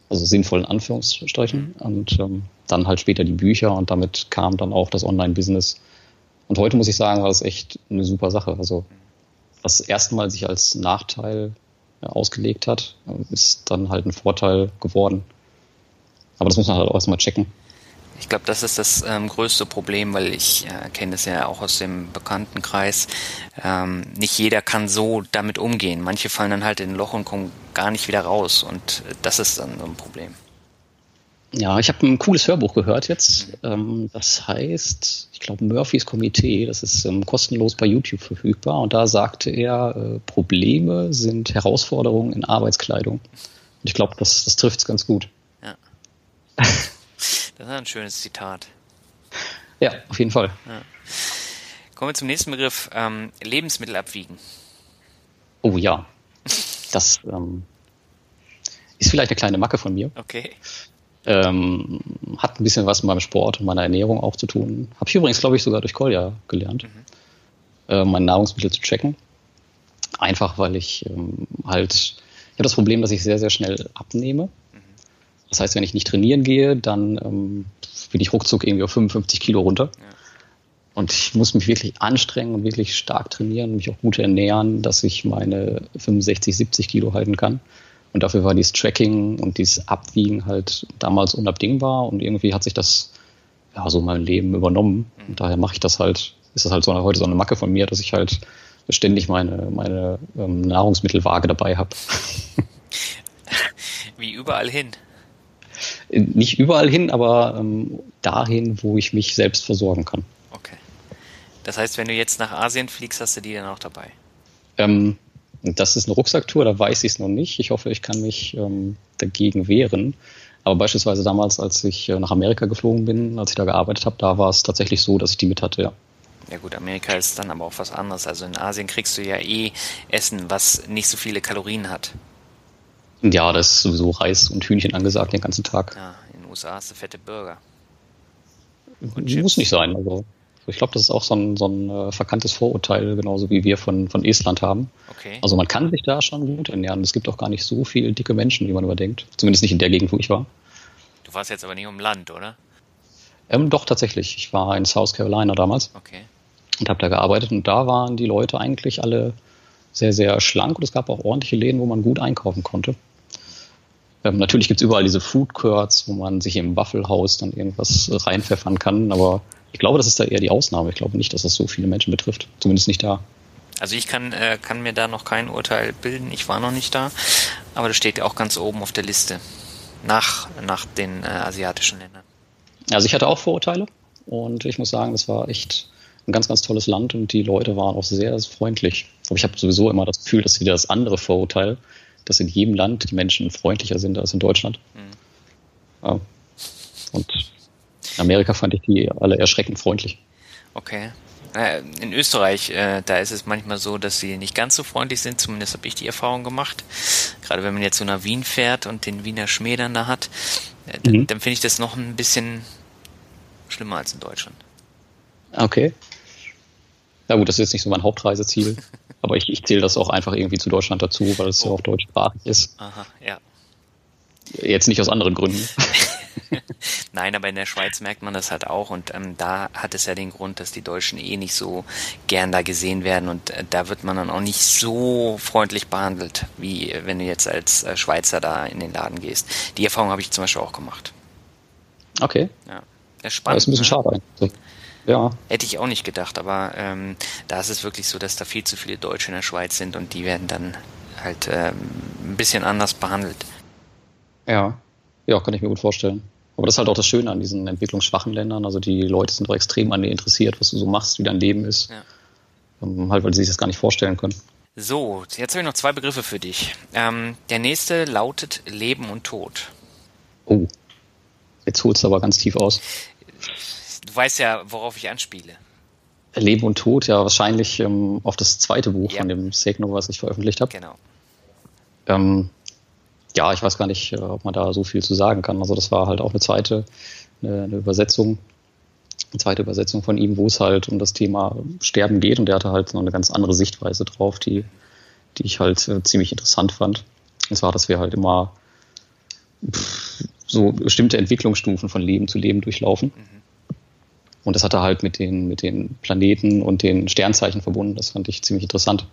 also sinnvoll in Anführungsstrichen. Und ähm, dann halt später die Bücher und damit kam dann auch das Online-Business und heute muss ich sagen, war das echt eine super Sache. Also was erstmal sich als Nachteil ja, ausgelegt hat, ist dann halt ein Vorteil geworden. Aber das muss man halt auch erstmal checken. Ich glaube, das ist das ähm, größte Problem, weil ich äh, kenne es ja auch aus dem Bekanntenkreis. Ähm, nicht jeder kann so damit umgehen. Manche fallen dann halt in ein Loch und kommen gar nicht wieder raus. Und das ist dann so ein Problem. Ja, ich habe ein cooles Hörbuch gehört jetzt. Ähm, das heißt, ich glaube, Murphys Komitee. Das ist ähm, kostenlos bei YouTube verfügbar. Und da sagte er, äh, Probleme sind Herausforderungen in Arbeitskleidung. Und ich glaube, das, das trifft es ganz gut. Ja. Das ist ein schönes Zitat. Ja, auf jeden Fall. Ja. Kommen wir zum nächsten Begriff. Ähm, Lebensmittel abwiegen. Oh ja. Das ähm, ist vielleicht eine kleine Macke von mir. Okay. Ähm, hat ein bisschen was mit meinem Sport und meiner Ernährung auch zu tun. Habe ich übrigens, glaube ich, sogar durch Kolja gelernt, mhm. äh, mein Nahrungsmittel zu checken. Einfach, weil ich ähm, halt, ich habe das Problem, dass ich sehr, sehr schnell abnehme. Das heißt, wenn ich nicht trainieren gehe, dann ähm, bin ich ruckzuck irgendwie auf 55 Kilo runter. Ja. Und ich muss mich wirklich anstrengen und wirklich stark trainieren und mich auch gut ernähren, dass ich meine 65, 70 Kilo halten kann. Und dafür war dieses Tracking und dieses Abwiegen halt damals unabdingbar und irgendwie hat sich das ja so mein Leben übernommen. Und mhm. daher mache ich das halt, ist das halt so eine, heute so eine Macke von mir, dass ich halt ständig meine, meine ähm, Nahrungsmittelwaage dabei habe. Wie überall hin. Nicht überall hin, aber ähm, dahin, wo ich mich selbst versorgen kann. Okay. Das heißt, wenn du jetzt nach Asien fliegst, hast du die dann auch dabei? Ähm, das ist eine Rucksacktour, da weiß ich es noch nicht. Ich hoffe, ich kann mich ähm, dagegen wehren. Aber beispielsweise damals, als ich äh, nach Amerika geflogen bin, als ich da gearbeitet habe, da war es tatsächlich so, dass ich die mit hatte, ja. Ja gut, Amerika ist dann aber auch was anderes. Also in Asien kriegst du ja eh Essen, was nicht so viele Kalorien hat. Ja, da ist sowieso Reis und Hühnchen angesagt den ganzen Tag. Ja, in den USA hast du fette Burger. Muss nicht sein. Also ich glaube, das ist auch so ein, so ein äh, verkanntes Vorurteil, genauso wie wir von, von Estland haben. Okay. Also man kann sich da schon gut ernähren. Es gibt auch gar nicht so viele dicke Menschen, wie man überdenkt. Zumindest nicht in der Gegend, wo ich war. Du warst jetzt aber nicht im Land, oder? Ähm, doch, tatsächlich. Ich war in South Carolina damals. Okay. Und habe da gearbeitet und da waren die Leute eigentlich alle sehr, sehr schlank und es gab auch ordentliche Läden, wo man gut einkaufen konnte. Ähm, natürlich gibt es überall diese Food Courts, wo man sich im Waffelhaus dann irgendwas reinpfeffern kann, aber ich glaube, das ist da eher die Ausnahme. Ich glaube nicht, dass das so viele Menschen betrifft. Zumindest nicht da. Also ich kann, äh, kann mir da noch kein Urteil bilden. Ich war noch nicht da. Aber das steht ja auch ganz oben auf der Liste. Nach, nach den äh, asiatischen Ländern. Also ich hatte auch Vorurteile. Und ich muss sagen, das war echt ein ganz, ganz tolles Land und die Leute waren auch sehr freundlich. Aber ich habe sowieso immer das Gefühl, dass wieder das andere Vorurteil, dass in jedem Land die Menschen freundlicher sind als in Deutschland. Mhm. Ja. Und in Amerika fand ich die alle erschreckend freundlich. Okay. In Österreich, äh, da ist es manchmal so, dass sie nicht ganz so freundlich sind, zumindest habe ich die Erfahrung gemacht. Gerade wenn man jetzt so nach Wien fährt und den Wiener Schmäh dann da hat, äh, dann, mhm. dann finde ich das noch ein bisschen schlimmer als in Deutschland. Okay. Na gut, das ist jetzt nicht so mein Hauptreiseziel, aber ich, ich zähle das auch einfach irgendwie zu Deutschland dazu, weil es oh. ja auch deutschsprachig ist. Aha, ja. Jetzt nicht aus anderen Gründen. Nein, aber in der Schweiz merkt man das halt auch und ähm, da hat es ja den Grund, dass die Deutschen eh nicht so gern da gesehen werden und äh, da wird man dann auch nicht so freundlich behandelt, wie äh, wenn du jetzt als äh, Schweizer da in den Laden gehst. Die Erfahrung habe ich zum Beispiel auch gemacht. Okay. Ja. Ja, spannend. Das ist ein bisschen ne? schade eigentlich. Ja, Hätte ich auch nicht gedacht, aber ähm, da ist es wirklich so, dass da viel zu viele Deutsche in der Schweiz sind und die werden dann halt ähm, ein bisschen anders behandelt. ja. Ja, kann ich mir gut vorstellen. Aber das ist halt auch das Schöne an diesen entwicklungsschwachen Ländern. Also die Leute sind doch extrem an dir interessiert, was du so machst, wie dein Leben ist. Ja. Ähm, halt, weil sie sich das gar nicht vorstellen können. So, jetzt habe ich noch zwei Begriffe für dich. Ähm, der nächste lautet Leben und Tod. Oh. Jetzt holst du aber ganz tief aus. Du weißt ja, worauf ich anspiele. Leben und Tod, ja, wahrscheinlich ähm, auf das zweite Buch Ja. von dem Segno, was ich veröffentlicht habe. Genau. Ähm, ja, ich weiß gar nicht, äh, ob man da so viel zu sagen kann. Also das war halt auch eine zweite, eine, eine Übersetzung, eine zweite Übersetzung von ihm, wo es halt um das Thema Sterben geht und der hatte halt noch eine ganz andere Sichtweise drauf, die, die ich halt äh, ziemlich interessant fand. Und zwar, dass wir halt immer pff, so bestimmte Entwicklungsstufen von Leben zu Leben durchlaufen. Und das hat er halt mit den, mit den Planeten und den Sternzeichen verbunden. Das fand ich ziemlich interessant.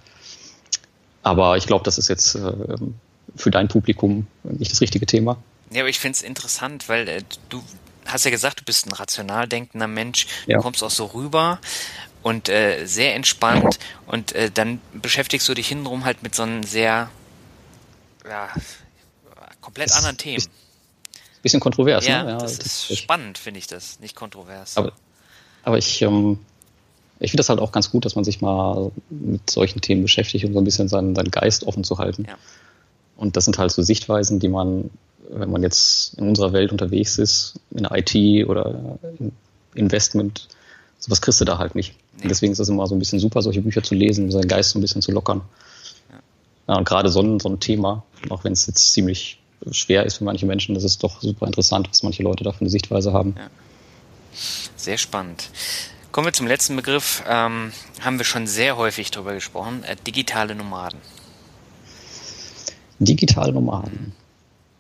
Aber ich glaube, das ist jetzt äh, für dein Publikum nicht das richtige Thema. Ja, aber ich finde es interessant, weil äh, du hast ja gesagt, du bist ein rational denkender Mensch, Ja. du kommst auch so rüber und äh, sehr entspannt und äh, dann beschäftigst du dich hintenrum halt mit so einem sehr ja, komplett Das anderen Themen. Bisschen kontrovers, Ja, ne? das ist spannend, finde ich das, nicht kontrovers. Aber, aber ich, ähm, ich finde das halt auch ganz gut, dass man sich mal mit solchen Themen beschäftigt, um so ein bisschen seinen, seinen Geist offen zu halten. Ja. Und das sind halt so Sichtweisen, die man, wenn man jetzt in unserer Welt unterwegs ist, in der IT oder im Investment, sowas kriegst du da halt nicht. Nee. Deswegen ist es immer so ein bisschen super, solche Bücher zu lesen, um seinen Geist so ein bisschen zu lockern. Ja, und gerade so ein, so ein Thema, auch wenn es jetzt ziemlich schwer ist für manche Menschen, das ist doch super interessant, was manche Leute da für eine Sichtweise haben. Sehr spannend. Kommen wir zum letzten Begriff. Ähm, haben wir schon sehr häufig drüber gesprochen. Äh, digitale Nomaden. Digitale Nomaden.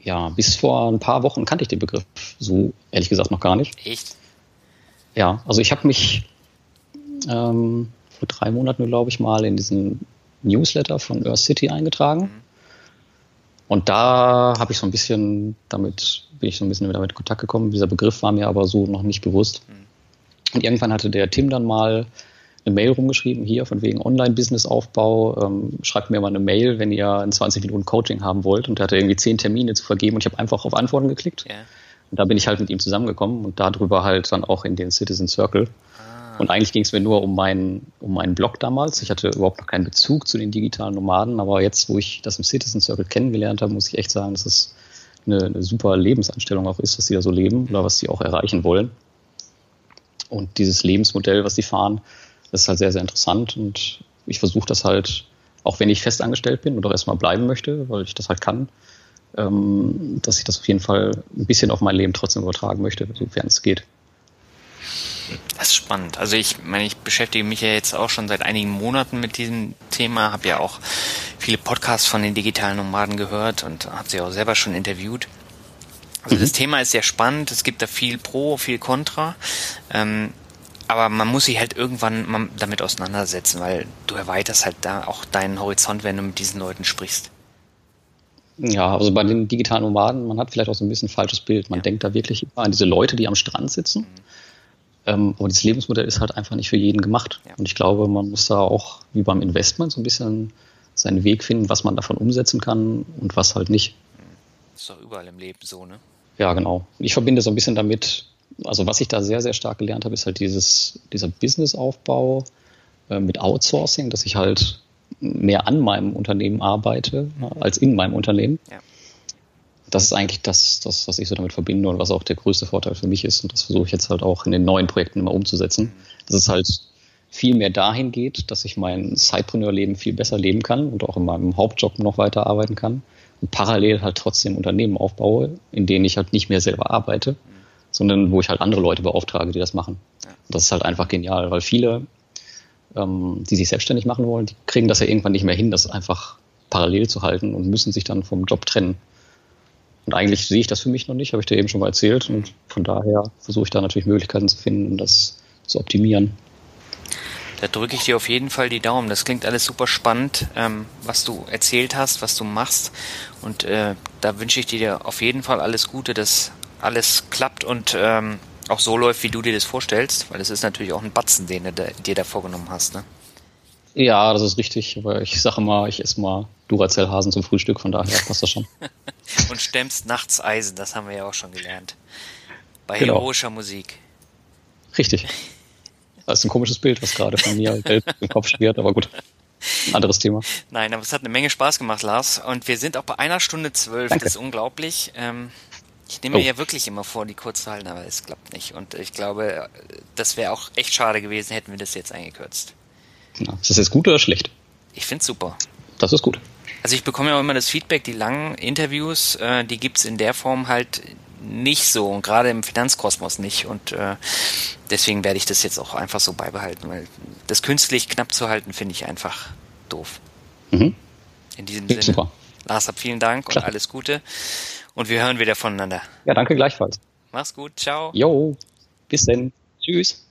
Ja, bis vor ein paar Wochen kannte ich den Begriff so ehrlich gesagt noch gar nicht. Echt? Ja, also ich habe mich ähm, vor drei Monaten, glaube ich, mal in diesen Newsletter von Earth City eingetragen. Und da habe ich so ein bisschen damit, bin ich so ein bisschen damit in Kontakt gekommen. Dieser Begriff war mir aber so noch nicht bewusst. Und irgendwann hatte der Tim dann mal eine Mail rumgeschrieben, hier von wegen Online-Business-Aufbau, ähm, schreibt mir mal eine Mail, wenn ihr ein 20 Minuten Coaching haben wollt. Und er hatte irgendwie zehn Termine zu vergeben und ich habe einfach auf Antworten geklickt. Ja. Und da bin ich halt mit ihm zusammengekommen und darüber halt dann auch in den Citizen Circle. Und eigentlich ging es mir nur um meinen, um meinen Blog damals. Ich hatte überhaupt noch keinen Bezug zu den digitalen Nomaden, aber jetzt, wo ich das im Citizen Circle kennengelernt habe, muss ich echt sagen, dass es eine, eine super Lebensanstellung auch ist, was die da so leben oder was sie auch erreichen wollen. Und dieses Lebensmodell, was sie fahren, ist halt sehr, sehr interessant. Und ich versuche das halt, auch wenn ich fest angestellt bin oder erstmal bleiben möchte, weil ich das halt kann, ähm, dass ich das auf jeden Fall ein bisschen auf mein Leben trotzdem übertragen möchte, sofern es geht. Das ist spannend. Also ich meine, ich beschäftige mich ja jetzt auch schon seit einigen Monaten mit diesem Thema, habe ja auch viele Podcasts von den digitalen Nomaden gehört und habe sie auch selber schon interviewt. Also das Thema ist sehr spannend, es gibt da viel Pro, viel Contra, ähm, aber man muss sich halt irgendwann damit auseinandersetzen, weil du erweiterst halt da auch deinen Horizont, wenn du mit diesen Leuten sprichst. Ja, also bei den digitalen Nomaden, man hat vielleicht auch so ein bisschen ein falsches Bild. Man denkt da wirklich immer an diese Leute, die am Strand sitzen. Ähm, aber dieses Lebensmodell ist halt einfach nicht für jeden gemacht. Ja. Und ich glaube, man muss da auch, wie beim Investment, so ein bisschen seinen Weg finden, was man davon umsetzen kann und was halt nicht. ist doch überall im Leben so, ne? Ja, genau. Ich verbinde so ein bisschen damit, also was ich da sehr, sehr stark gelernt habe, ist halt dieses, dieser Businessaufbau äh, mit Outsourcing, dass ich halt mehr an meinem Unternehmen arbeite äh, als in meinem Unternehmen. Ja. Das ist eigentlich das, das, was ich so damit verbinde und was auch der größte Vorteil für mich ist. Und das versuche ich jetzt halt auch in den neuen Projekten immer umzusetzen. Dass es halt viel mehr dahin geht, dass ich mein Sidepreneur-Leben viel besser leben kann und auch in meinem Hauptjob noch weiter arbeiten kann. Und parallel halt trotzdem Unternehmen aufbaue, in denen ich halt nicht mehr selber arbeite, sondern wo ich halt andere Leute beauftrage, die das machen. Und das ist halt einfach genial, weil viele, ähm, die sich selbstständig machen wollen, die kriegen das ja irgendwann nicht mehr hin, das einfach parallel zu halten und müssen sich dann vom Job trennen. Und eigentlich sehe ich das für mich noch nicht, habe ich dir eben schon mal erzählt. Und von daher versuche ich da natürlich Möglichkeiten zu finden, um das zu optimieren. Da drücke ich dir auf jeden Fall die Daumen. Das klingt alles super spannend, ähm, was du erzählt hast, was du machst. Und äh, da wünsche ich dir auf jeden Fall alles Gute, dass alles klappt und ähm, auch so läuft, wie du dir das vorstellst, weil es ist natürlich auch ein Batzen, den du dir da vorgenommen hast. Ne? Ja, das ist richtig. Aber ich sage mal, ich esse mal Duracell-Hasen zum Frühstück, von daher passt das schon. und stemmst nachts Eisen, das haben wir ja auch schon gelernt. Bei genau. heroischer Musik. Richtig. Das ist ein komisches Bild, was gerade von mir im Kopf schwirrt, aber gut. Anderes Thema. Nein, aber es hat eine Menge Spaß gemacht, Lars. Und wir sind auch bei einer Stunde zwölf. Danke. Das ist unglaublich. Ähm, ich nehme oh. mir ja wirklich immer vor, die kurz zu halten, aber es klappt nicht. Und ich glaube, das wäre auch echt schade gewesen, hätten wir das jetzt eingekürzt. Ja. Ist das jetzt gut oder schlecht? Ich finde es super. Das ist gut. Also ich bekomme ja auch immer das Feedback, die langen Interviews, äh, die gibt's in der Form halt nicht so und gerade im Finanzkosmos nicht und äh, deswegen werde ich das jetzt auch einfach so beibehalten, weil das künstlich knapp zu halten finde ich einfach doof. Mhm. In diesem Sinne. Super. Lars, hab vielen Dank Klar. und alles Gute und wir hören wieder voneinander. Ja, danke gleichfalls. Mach's gut, ciao. Jo, bis denn. Tschüss.